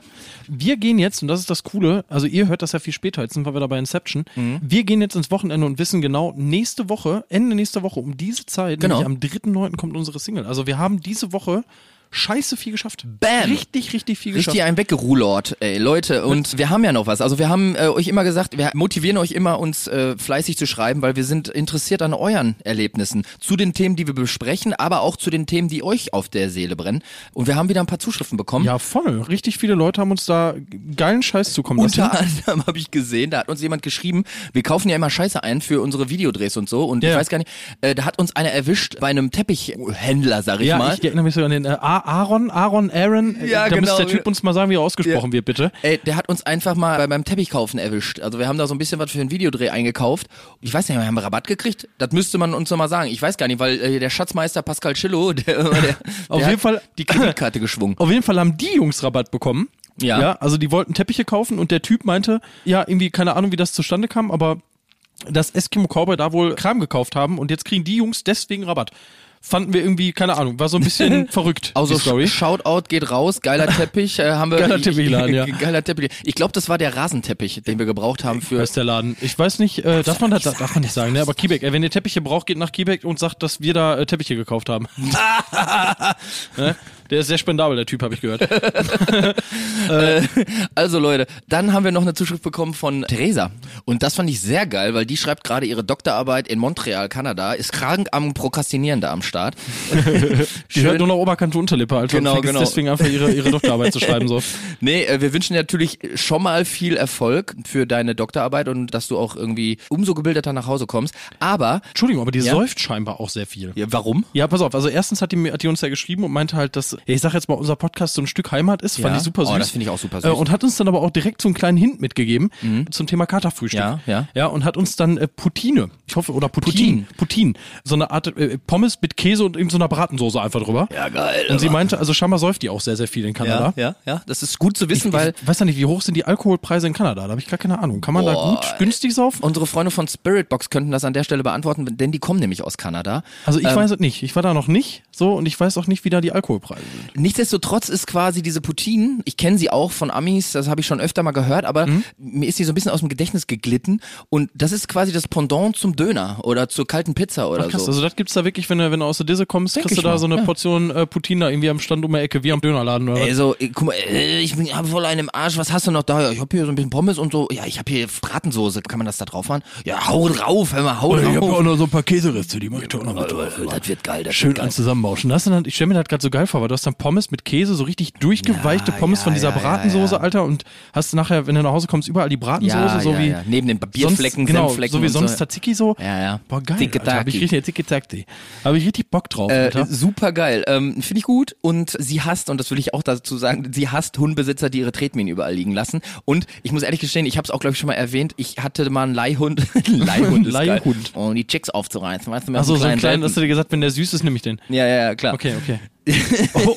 Wir gehen jetzt, und das ist das Coole, also ihr hört das ja viel später, jetzt sind wir wieder bei Inception. Mhm. Wir gehen jetzt ins Wochenende und wissen genau, nächste Woche, Ende nächster Woche, um diese Zeit, Genau. nämlich am 3.9. kommt unsere Single. Also wir haben diese Woche scheiße viel geschafft. Bam. Richtig, richtig viel Richtig geschafft. ein Weggerulort, ey, Leute. Und wir haben ja noch was. Also wir haben äh, euch immer gesagt, wir motivieren euch immer, uns äh, fleißig zu schreiben, weil wir sind interessiert an euren Erlebnissen. Zu den Themen, die wir besprechen, aber auch zu den Themen, die euch auf der Seele brennen. Und wir haben wieder ein paar Zuschriften bekommen. Ja, voll. Richtig viele Leute haben uns da geilen Scheiß zukommen lassen. Unter anderem habe ich gesehen, da hat uns jemand geschrieben, wir kaufen ja immer Scheiße ein für unsere Videodrehs und so. Und Ja, ich weiß gar nicht, äh, da hat uns einer erwischt bei einem Teppichhändler, sag ich Ja, mal. ich erinnere mich sogar an den äh, A- Aaron, Aaron, Aaron. Äh, Ja, da genau. müsste der Typ uns mal sagen, wie er ausgesprochen Ja. wird, bitte. Ey, der hat uns einfach mal bei- beim Teppichkaufen erwischt. Also wir haben da so ein bisschen was für den Videodreh eingekauft. Ich weiß nicht, wir haben Rabatt gekriegt. Das müsste man uns noch mal sagen. Ich weiß gar nicht, weil äh, der Schatzmeister Pascal Chillo, <laughs> der, der, Auf der jeden hat Fall- die Kreditkarte <clears throat> geschwungen. Auf jeden Fall haben die Jungs Rabatt bekommen. Ja. ja. Also die wollten Teppiche kaufen und der Typ meinte, ja, irgendwie keine Ahnung, wie das zustande kam, aber dass Eskimo Cowboy da wohl Kram gekauft haben und jetzt kriegen die Jungs deswegen Rabatt. Fanden wir irgendwie, keine Ahnung, war so ein bisschen <laughs> verrückt, Also Story. Sh- Shoutout geht raus, geiler Teppich, äh, haben wir. Geiler Teppichladen, ja. <laughs> Geiler Teppich. Ich glaube, das war der Rasenteppich, den wir gebraucht haben für. Ist der Laden? Ich weiß nicht, äh, darf man das, darf man nicht sagen, ne? Aber Kiebeck, äh, wenn ihr Teppiche braucht, geht nach Kiebeck und sagt, dass wir da äh, Teppiche gekauft haben. <laughs> ne? Der ist sehr spendabel, der Typ, habe ich gehört. <laughs> Also Leute, dann haben wir noch eine Zuschrift bekommen von Theresa. Und das fand ich sehr geil, weil die schreibt gerade ihre Doktorarbeit in Montreal, Kanada, ist krank am Prokrastinieren da am Start. <laughs> Die hört nur noch Oberkante Unterlippe, Alter. Genau, genau. deswegen einfach ihre, ihre Doktorarbeit zu schreiben. So. <laughs> Nee, äh, wir wünschen dir natürlich schon mal viel Erfolg für deine Doktorarbeit und dass du auch irgendwie umso gebildeter nach Hause kommst. Aber, Entschuldigung, aber die Ja? säuft scheinbar auch sehr viel. ja, warum? Ja, pass auf. Also erstens hat die, hat die uns ja geschrieben und meinte halt, dass, ich sag jetzt mal, unser Podcast so ein Stück Heimat ist. Fand ich super Oh, süß. das finde ich auch super süß. Äh, und hat uns dann aber auch direkt so einen kleinen Hint mitgegeben zum Thema Katerfrühstück. Ja, ja. Ja, und hat uns dann äh, Poutine, ich hoffe, oder Poutine, Poutine, so eine Art äh, Pommes mit Käse und irgend so einer Bratensoße einfach drüber. Ja, geil. Und sie meinte, also scheinbar säuft die auch sehr, sehr viel in Kanada. ja, ja, ja, das ist gut zu wissen, Ich, weil ich weiß ja nicht, wie hoch sind die Alkoholpreise in Kanada? Da habe ich gar keine Ahnung. Kann man da Boah, gut günstig saufen? unsere Freunde von Spiritbox könnten das an der Stelle beantworten, denn die kommen nämlich aus Kanada. Also ich Ähm, weiß es nicht. Ich war da noch nicht so und ich weiß auch nicht, wie da die Alkoholpreise sind. Nichtsdestotrotz ist quasi diese Poutine, ich kenne sie auch von Amis, das habe ich schon öfter mal gehört, aber Mhm. mir ist sie so ein bisschen aus dem Gedächtnis geglitten und das ist quasi das Pendant zum Döner oder zur kalten Pizza oder Ach, krass, so. also das gibt's da wirklich, wenn du, wenn du aus der Disse kommst, Denk kriegst du ich da mal, so eine ja. Portion äh, Poutine da irgendwie am Stand um die Ecke, wie am Dönerladen oder? Also, ich- guck mal, äh, ich bin hab voll einen im Arsch, was hast du noch da? Ja, ich hab hier so ein bisschen Pommes und so. Ja, ich hab hier Bratensoße, kann man das da drauf machen? Ja, hau drauf, hör mal, hau Oh, ich habe drauf. auch noch so ein paar Käsereste, die mach ich doch noch mit drauf. Das wird geil, das Schön wird geil. an zusammenbauschen. Das dann, ich stelle mir das gerade so geil vor, weil du hast dann Pommes mit Käse, so richtig durchgeweichte Ja, Pommes ja, von dieser Bratensoße, ja. Alter, und hast nachher, wenn du nach Hause kommst, überall die Bratensoße, Ja, so ja, wie ja. Neben den Bierflecken, sonst, genau, Senfflecken so wie und so. sonst Tzatziki so. Ja, ja. Boah, geil, Tiki Alter, hab ich richtig, tiki takti. Habe ich richtig Bock drauf, Äh, super geil. Ähm, Finde ich gut. Und sie hasst, und das will ich auch dazu sagen, sie hasst Hundebesitzer, die ihre Tretminen überall liegen lassen. Und ich muss ehrlich gestehen, ich habe es auch, glaube ich, schon mal erwähnt, ich hatte mal einen Leihhund. <laughs> Leihhund ist <laughs> Leihhund. geil. Um die Chicks aufzureißen. Weißt du, mit Achso, so einen kleinen, hast du dir gesagt, wenn der süß ist, nehme ich den. Ja, ja, ja, klar. Okay, okay. <laughs> Oh.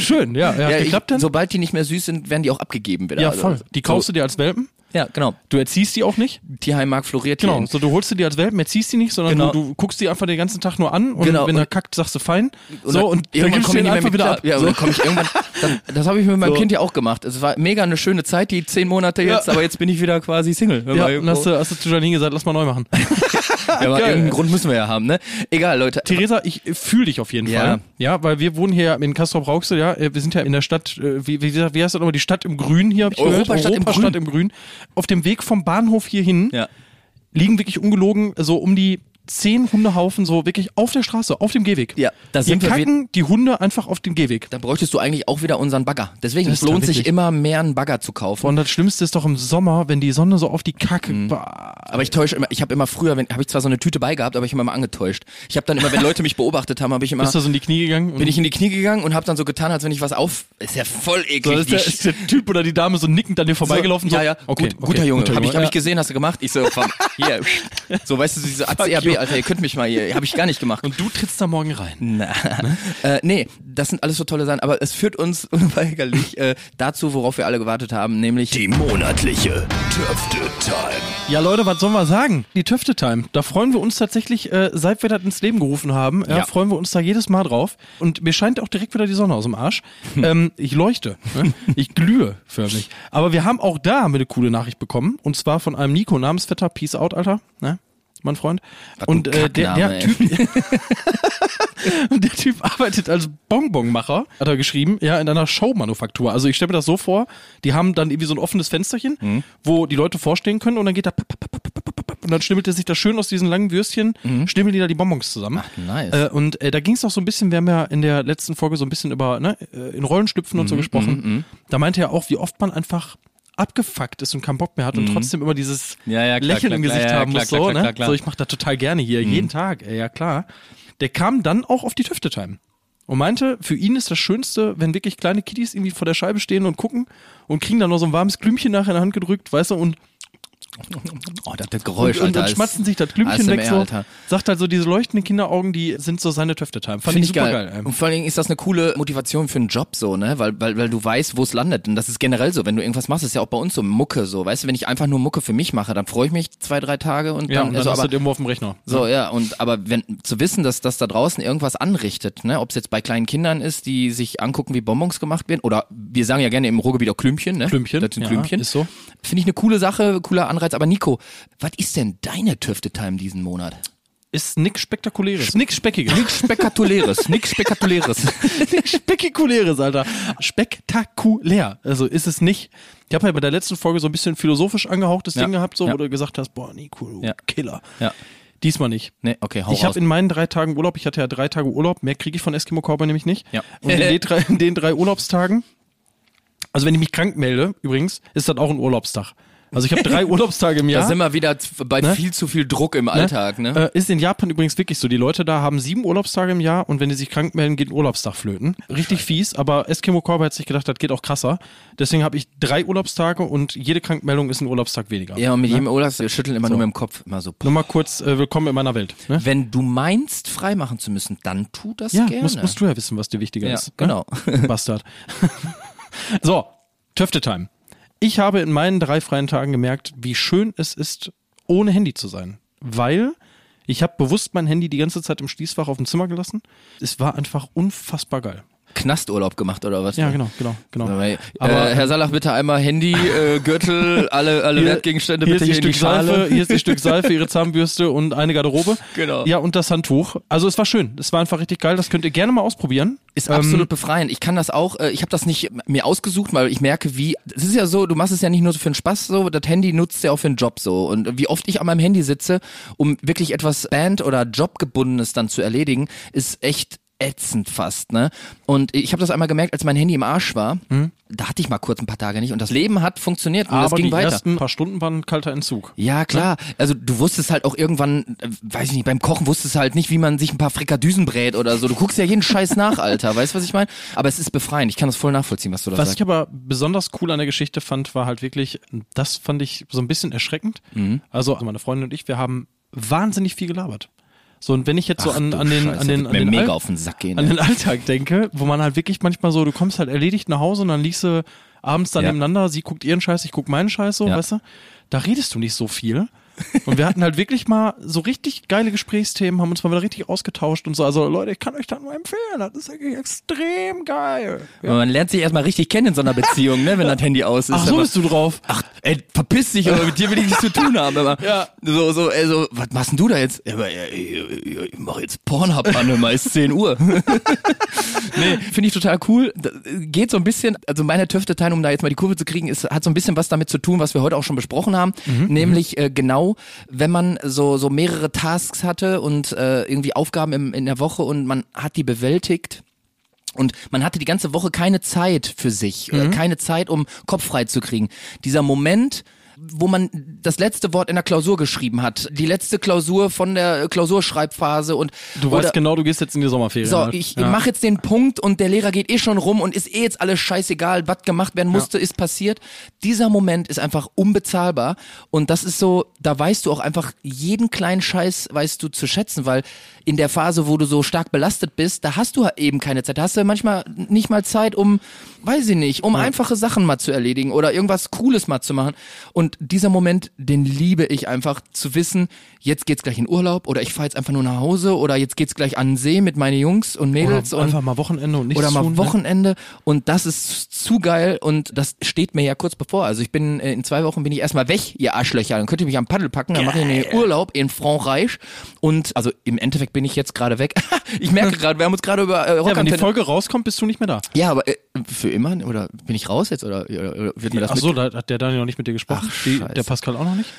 Schön, ja. ja, Ja, ich, denn? sobald die nicht mehr süß sind, werden die auch abgegeben wieder. ja, Also, voll. Die kaufst so, du dir als Welpen? Ja, genau. Du erziehst die auch nicht. Tierheimmarkt floriert hier. Genau, in- so du holst dir als Welpen, erziehst die nicht, sondern Genau. du, du guckst die einfach den ganzen Tag nur an und Genau, wenn er kackt, sagst du fein. Und so dann- und dann irgendwann komme ich den nicht mehr einfach mit wieder ab. Ja, so. dann komme ich irgendwann. Das, das habe ich mit meinem So. Kind ja auch gemacht. Es war mega eine schöne Zeit, die zehn Monate jetzt, Ja. aber jetzt bin ich wieder quasi Single. Ja, und hast du, hast du zu Janine gesagt, lass mal neu machen. <laughs> ja, aber geil. irgendeinen Grund müssen wir ja haben, ne? Egal, Leute. Theresa, ich fühle dich auf jeden Ja. Fall. Ja, weil wir wohnen hier in Castrop-Rauxel, ja. äh, Wir sind ja in der Stadt, äh, wie, wie, wie heißt das nochmal, die Stadt im Grün hier, hab ich gehört. Europastadt im Europastadt Grün. im Grün. Auf dem Weg vom Bahnhof hierhin Ja. liegen wirklich ungelogen so um die zehn Hundehaufen so wirklich auf der Straße, auf dem Gehweg. Ja, da sind wir kacken die Hunde einfach auf dem Gehweg. Da bräuchtest du eigentlich auch wieder unseren Bagger. Deswegen, es lohnt sich immer mehr einen Bagger zu kaufen. Und das Schlimmste ist doch im Sommer, wenn die Sonne so auf die Kacke. Mhm. Aber ich täusche immer, ich habe immer früher, wenn habe ich zwar so eine Tüte bei gehabt, aber ich habe immer mal angetäuscht. Ich habe dann immer, wenn Leute mich beobachtet haben, habe ich immer Bist du so in die Knie gegangen? bin ich in die Knie gegangen und habe dann so getan, als wenn ich was auf. Ist ja voll so, eklig. ist, der, ist der Typ oder die Dame so nickend an dir vorbeigelaufen? So, so, ja, ja. Okay, Gut, okay, guter Junge. Hab ich, hab ich gesehen, hast du gemacht? Ich so, komm, <laughs> hier. So, weißt du, so diese you. Alter, ihr könnt mich mal hier. Habe ich gar nicht gemacht. Und du trittst da morgen rein. Na, äh, nee, das sind alles so tolle Sachen, aber es führt uns <laughs> unweigerlich äh, dazu, worauf wir alle gewartet haben, nämlich Die monatliche Töfte-Time. Ja, Leute, was sollen wir sagen? Die Töfte-Time. Da freuen wir uns tatsächlich, äh, seit wir das ins Leben gerufen haben, ja, Ja. freuen wir uns da jedes Mal drauf. Und mir scheint auch direkt wieder die Sonne aus dem Arsch. <laughs> ähm, ich leuchte. Ne? Ich glühe förmlich. Aber wir haben auch da eine coole Nachricht bekommen. Und zwar von einem Nico, Namensvetter. Peace out, Alter. Ne? Mein Freund. Was Und äh, der, der. Typ. <laughs> Der Typ arbeitet als Bonbonmacher, hat er geschrieben, ja, in einer Showmanufaktur. Also ich stelle mir das so vor, die haben dann irgendwie so ein offenes Fensterchen, Mhm. wo die Leute vorstehen können und dann geht da und dann schnibbelt er sich das schön aus diesen langen Würstchen, schnibbeln die da die Bonbons zusammen. Mhm. Ach, nice. Äh, und äh, da ging es auch so ein bisschen, wir haben ja in der letzten Folge so ein bisschen über ne, äh, in Rollenschlüpfen Mhm, und so gesprochen. Da meinte er auch, wie oft man einfach abgefuckt ist und keinen Bock mehr hat und trotzdem immer dieses Mhm. Ja, ja, klar, Lächeln klar, im klar, Gesicht ja, haben klar, muss. klar, so, klar, ne? klar, klar. so, ich mache das total gerne hier, jeden Tag, ey, ja klar. Der kam dann auch auf die Tüfte-Time und meinte, für ihn ist das Schönste, wenn wirklich kleine Kiddies irgendwie vor der Scheibe stehen und gucken und kriegen dann noch so ein warmes Klümchen nachher in der Hand gedrückt, weißt du, und oh, das, das Geräusch, und, und, Alter, und ist- schmatzen sich das Klümpchen ASMR, weg so. Alter. Sagt halt so, diese leuchtenden Kinderaugen, die sind so seine Töfte-Time. Fand Finde ich super geil. geil. Und vor allen Dingen ist das eine coole Motivation für einen Job so, ne? Weil, weil, weil du weißt, wo es landet. Und das ist generell so. Wenn du irgendwas machst, ist ja auch bei uns so Mucke so. Weißt du, wenn ich einfach nur Mucke für mich mache, dann freue ich mich zwei, drei Tage und Ja, dann, und dann also, hast du aber, das irgendwo auf dem Rechner. so, ja, und aber wenn zu wissen, dass das da draußen irgendwas anrichtet, ne, ob es jetzt bei kleinen Kindern ist, die sich angucken, wie Bonbons gemacht werden, oder wir sagen ja gerne im Ruhrgebiet auch Klümpchen, ne? Klümpchen, Das sind ja, Klümpchen. ist so. Finde ich eine coole Sache, cooler Anreiz. Aber Nico, was ist denn deine Tüfte-Time diesen Monat? Ist nix Spektakuläres. Nix Speckiges. Nix Spektakuläres, <laughs> nix Spektakuläres. <laughs> Spektakuläres, Alter. Spektakulär. Also ist es nicht. Ich habe ja bei der letzten Folge so ein bisschen philosophisch angehauchtes Ja. Ding gehabt, so, Ja. wo du gesagt hast, boah, Nico, du Ja. Killer. Ja. Diesmal nicht. Nee, okay, hau ich habe in meinen drei Tagen Urlaub, ich hatte ja drei Tage Urlaub, mehr kriege ich von Eskimo Cowboy nämlich nicht. Ja. Und in den drei, in den drei Urlaubstagen, also wenn ich mich krank melde, übrigens, ist das auch ein Urlaubstag. Also ich habe drei <laughs> Urlaubstage im Jahr. Da sind wir wieder bei Ne? viel zu viel Druck im Alltag, ne? Äh, ist in Japan übrigens wirklich so. Die Leute da haben sieben Urlaubstage im Jahr und wenn die sich krank melden, geht ein Urlaubstag flöten. Richtig fies, aber Eskimo Cowboy hat sich gedacht, das geht auch krasser. Deswegen habe ich drei Urlaubstage und jede Krankmeldung ist ein Urlaubstag weniger. Ja, und mit jedem Urlaub, wir schütteln immer nur mit dem Kopf, immer so. Nur mal kurz, äh, willkommen in meiner Welt. Ne? Wenn du meinst, frei machen zu müssen, dann tu das Ja, gerne. musst, musst du ja wissen, was dir wichtiger Ja, ist. genau. Ne? Bastard. <laughs> so, Töfte-Time. Ich habe in meinen drei freien Tagen gemerkt, wie schön es ist, ohne Handy zu sein. Weil ich habe bewusst mein Handy die ganze Zeit im Schließfach auf dem Zimmer gelassen. Es war einfach unfassbar geil. Knasturlaub gemacht oder was? Ja, genau, genau, genau. Aber, äh, Aber- Herr Salach, bitte einmal Handy, äh, Gürtel, <laughs> alle, alle Wertgegenstände hier bitte ist hier die in die Stück Schale. Seife, hier ist die Stück Seife, ihre <laughs> Zahnbürste und eine Garderobe. Genau. Ja, und das Handtuch. Also es war schön. Es war einfach richtig geil. Das könnt ihr gerne mal ausprobieren. Ist Ähm, absolut befreiend. Ich kann das auch, äh, ich habe das nicht mir ausgesucht, weil ich merke, wie, es ist ja so, du machst es ja nicht nur so für den Spaß so, das Handy nutzt ja auch für den Job so. Und wie oft ich an meinem Handy sitze, um wirklich etwas Band- oder Jobgebundenes dann zu erledigen, ist echt ätzend fast, ne? Und ich habe das einmal gemerkt, als mein Handy im Arsch war, da hatte ich mal kurz ein paar Tage nicht und das Leben hat funktioniert und aber das ging die weiter. ersten paar Stunden waren ein kalter Entzug. Ja, klar. Also du wusstest halt auch irgendwann, äh, weiß ich nicht, beim Kochen wusstest du halt nicht, wie man sich ein paar Frikadüsen brät oder so. Du guckst ja jeden Scheiß nach, Alter. Weißt du, was ich meine? Aber es ist befreiend. Ich kann das voll nachvollziehen, was du da Was sagst. ich aber besonders cool an der Geschichte fand, war halt wirklich, das fand ich so ein bisschen erschreckend. Mhm. Also meine Freundin und ich, wir haben wahnsinnig viel gelabert. So, und wenn ich jetzt so Ach an, du an den, Scheiße, an den, an den, mega auf den Sack gehen. an den Alltag denke, wo man halt wirklich manchmal so, du kommst halt erledigt nach Hause und dann liegst du abends dann Ja. nebeneinander, sie guckt ihren Scheiß, ich guck meinen Scheiß so, Ja. weißt du? Da redest du nicht so viel. Und wir hatten halt wirklich mal so richtig geile Gesprächsthemen, haben uns mal wieder richtig ausgetauscht und so. Also Leute, ich kann euch das nur empfehlen. Das ist wirklich extrem geil. Man lernt sich erstmal richtig kennen in so einer Beziehung, ne, wenn das Handy aus ist. Ach, so bist du drauf. Ach, ey, verpiss dich, aber mit dir will ich nichts zu tun haben. Aber Ja. So, so, ey, so, was machst denn du da jetzt? Ja, aber, ja, ich, mach jetzt Pornhub an, immer ist 10 Uhr. <laughs> nee, finde ich total cool. Da, äh, geht so ein bisschen, also meine Töfteteilung, um da jetzt mal die Kurve zu kriegen, ist, hat so ein bisschen was damit zu tun, was wir heute auch schon besprochen haben. Nämlich äh, genau, wenn man so, so mehrere Tasks hatte und äh, irgendwie Aufgaben im, in der Woche und man hat die bewältigt. Und man hatte die ganze Woche keine Zeit für sich, äh, keine Zeit, um Kopf frei zu kriegen. Dieser Moment, wo man das letzte Wort in der Klausur geschrieben hat, die letzte Klausur von der Klausurschreibphase und Du weißt genau, du gehst jetzt in die Sommerferien. so, halt. ich ja. mache jetzt den Punkt und der Lehrer geht eh schon rum und ist eh jetzt alles scheißegal, was gemacht werden musste, ist passiert. Dieser Moment ist einfach unbezahlbar und das ist so, da weißt du auch einfach jeden kleinen Scheiß weißt du zu schätzen, weil in der Phase, wo du so stark belastet bist, da hast du eben keine Zeit. Da hast du manchmal nicht mal Zeit, um, weiß ich nicht, um einfache Sachen mal zu erledigen oder irgendwas Cooles mal zu machen. Und dieser Moment, den liebe ich einfach zu wissen, jetzt geht's gleich in Urlaub oder ich fahre jetzt einfach nur nach Hause oder jetzt geht's gleich an den See mit meinen Jungs und Mädels Oder und einfach mal Wochenende und nichts oder mal tun, ne? Wochenende und das ist zu geil und das steht mir ja kurz bevor. Also ich bin äh, in zwei Wochen bin ich erstmal weg, ihr Arschlöcher. Dann könnt ihr mich am Paddel packen, dann mache ich einen Urlaub in Frankreich und also im Endeffekt bin ich jetzt gerade weg. <laughs> ich merke gerade, wir haben uns gerade über äh, Ja, wenn die Folge rauskommt, bist du nicht mehr da. ja, aber äh, für immer oder bin ich raus jetzt oder, oder wird mir das Ach so, da hat der Daniel noch nicht mit dir gesprochen. Ach, Die, der Pascal auch noch nicht.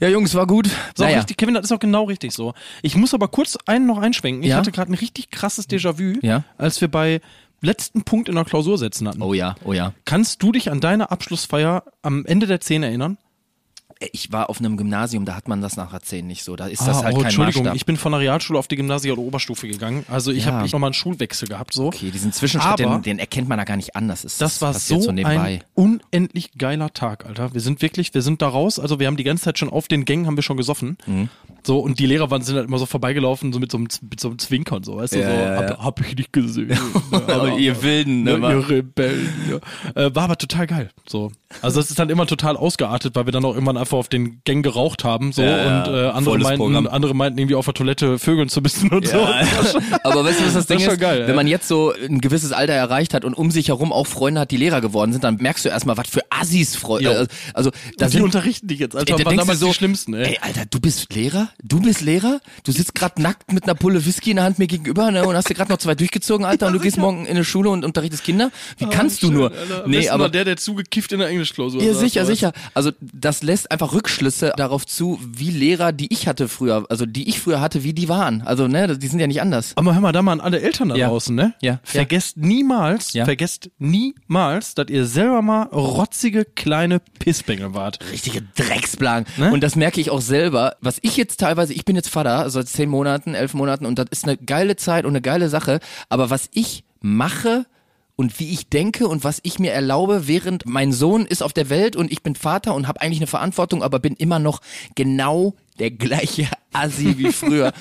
Ja, Jungs, war gut. So, naja. richtig, Kevin, das ist auch genau richtig so. Ich muss aber kurz einen noch einschwenken. Ich Ja? hatte gerade ein richtig krasses Déjà-vu, Ja? als wir bei letzten Punkt in der Klausur setzen hatten. Oh ja, oh ja. Kannst du dich an deine Abschlussfeier am Ende der 10 erinnern? Ich war auf einem Gymnasium, da hat man das nachher 10 nicht so. Da ist Ah, das halt oh, kein Entschuldigung, Maßstab. ich bin von der Realschule auf die oder Oberstufe gegangen. Also ich Ja. habe nochmal einen Schulwechsel gehabt. so. okay, diesen Zwischenschritt, den, den erkennt man da gar nicht an. Das, ist, Das war so so ein unendlich geiler Tag, Alter. Wir sind wirklich, wir sind da raus. Also wir haben die ganze Zeit schon auf den Gängen haben wir schon gesoffen. Mhm. So und die Lehrer waren sind halt immer so vorbeigelaufen, so mit so einem, mit so einem Zwinkern, so, weißt du, Ja, so, ja, hab, hab ich nicht gesehen. <laughs> Aber ihr Wilden, ne, Ne, ihr Rebellen, ja. Äh, war aber total geil. So. Also das ist dann immer total ausgeartet, weil wir dann auch irgendwann einfach auf den Gängen geraucht haben. So Ja, und äh, andere, meinten, Programm. andere meinten irgendwie auf der Toilette vögeln zu müssen und so. <laughs> Aber weißt du, was das Ding schon ist? geil. Wenn man jetzt so ein gewisses Alter erreicht hat und um sich herum auch Freunde hat, die Lehrer geworden sind, dann merkst du erstmal, was für Assis. Freunde. Also, da die sind unterrichten dich jetzt, Alter. Ey, waren damals so, die Schlimmsten, ey. Ey, Alter, du bist Lehrer? Du bist Lehrer? Du sitzt gerade nackt mit einer Pulle Whisky in der Hand mir gegenüber ne, und hast dir gerade noch zwei durchgezogen, <laughs> Alter, und du gehst morgen in eine Schule und unterrichtest Kinder? Wie kannst du Schön, nur? Alter. Nee, aber der, der zugekifft in der Englischklausur ja, sicher, sicher. Also das lässt einfach Rückschlüsse darauf zu, wie Lehrer, die ich hatte früher, also die ich früher hatte, wie die waren. Also ne, die sind ja nicht anders. Aber hör mal da mal an alle Eltern da Ja. draußen, ne? Ja. Vergesst niemals, Ja. vergesst niemals, dass ihr selber mal rotzige kleine Pissbengel wart. richtige Drecksblagen. Ne? Und das merke ich auch selber. Was ich jetzt teilweise, ich bin jetzt Vater, also seit zehn Monaten, elf Monaten und das ist eine geile Zeit und eine geile Sache. Aber was ich mache und wie ich denke und was ich mir erlaube, während mein Sohn ist auf der Welt und ich bin Vater und habe eigentlich eine Verantwortung, aber bin immer noch genau der gleiche <laughs> Assi wie früher.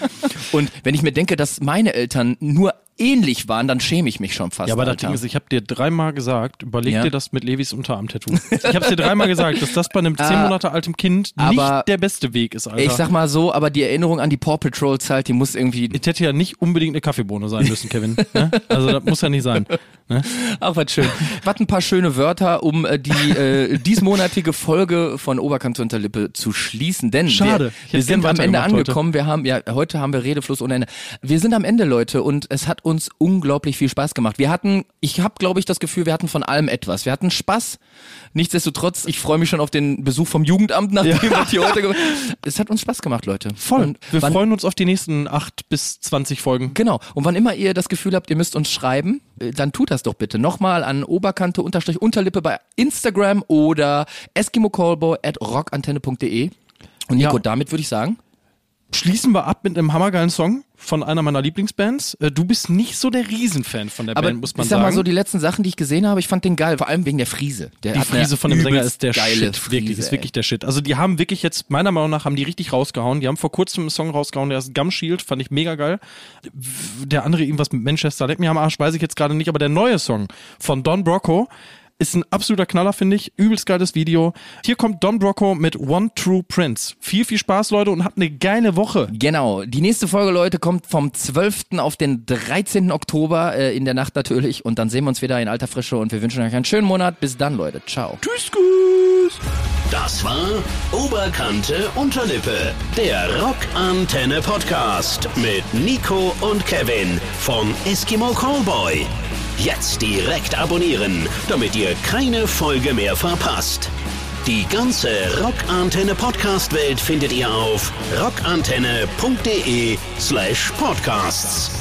und wenn ich mir denke, dass meine Eltern nur ähnlich waren, dann schäme ich mich schon fast. Ja, aber das Alter. Ding ist, ich habe dir dreimal gesagt, überleg Ja. dir das mit Levis Unterarm-Tattoo. Ich habe dir dreimal gesagt, dass das bei einem <laughs> zehn Ah, Monate altem Kind aber nicht der beste Weg ist, Alter. ich sag mal so, aber die Erinnerung an die Paw Patrol Zeit, die muss irgendwie es hätte ja nicht unbedingt eine Kaffeebohne sein müssen, Kevin. ne? Also das muss ja nicht sein. Ne? Ach, was schön. Was ein paar schöne Wörter, um äh, die äh, diesmonatige Folge von Oberkante unter Lippe zu schließen. Denn Schade. Wir, wir sind am Ende weitergemacht heute. angekommen. Wir haben, ja, heute haben wir Redefluss ohne Ende. Wir sind am Ende, Leute, und es hat uns unglaublich viel Spaß gemacht. Wir hatten, ich habe, glaube ich, das Gefühl, wir hatten von allem etwas. Wir hatten Spaß. Nichtsdestotrotz, ich freue mich schon auf den Besuch vom Jugendamt, <laughs> nachdem wir hier heute Es hat uns Spaß gemacht, Leute. Voll. Und Wir wann- freuen uns auf die nächsten acht bis zwanzig Folgen. Genau. Und wann immer ihr das Gefühl habt, ihr müsst uns schreiben, äh, dann tut das doch bitte. Nochmal an Oberkante unterstrich Unterlippe bei Instagram oder eskimocallboy at rockantenne.de. Und Nico, Ja. damit würde ich sagen, Schließen wir ab mit einem hammergeilen Song von einer meiner Lieblingsbands. Äh, Du bist nicht so der Riesenfan von der aber Band, muss man ich sag sagen. mal so, die letzten Sachen, die ich gesehen habe, ich fand den geil. Vor allem wegen der Friese. Der Die Friese von dem Sänger ist der Shit. wirklich, Friese, ist wirklich der Shit. Also die haben wirklich jetzt, meiner Meinung nach, haben die richtig rausgehauen. Die haben vor kurzem einen Song rausgehauen, der ist Gum Shield, fand ich mega geil. Der andere irgendwas mit Manchester, leck mir am Arsch, weiß ich jetzt gerade nicht, aber der neue Song von Don Brocco, Ist ein absoluter Knaller, finde ich. Übelst geiles Video. Hier kommt Don Brocco mit One True Prince. Viel, viel Spaß, Leute, und habt eine geile Woche. Genau. Die nächste Folge, Leute, kommt vom 12. auf den 13. Oktober äh, in der Nacht natürlich. Und dann sehen wir uns wieder in alter Frische und wir wünschen euch einen schönen Monat. Bis dann, Leute. Ciao. Tschüss, tschüss. Das war Oberkante Unterlippe, der Rockantenne Podcast mit Nico und Kevin von Eskimo Callboy. Jetzt direkt abonnieren, damit ihr keine Folge mehr verpasst. Die ganze Rockantenne Podcast Welt findet ihr auf rockantenne.de slash podcasts.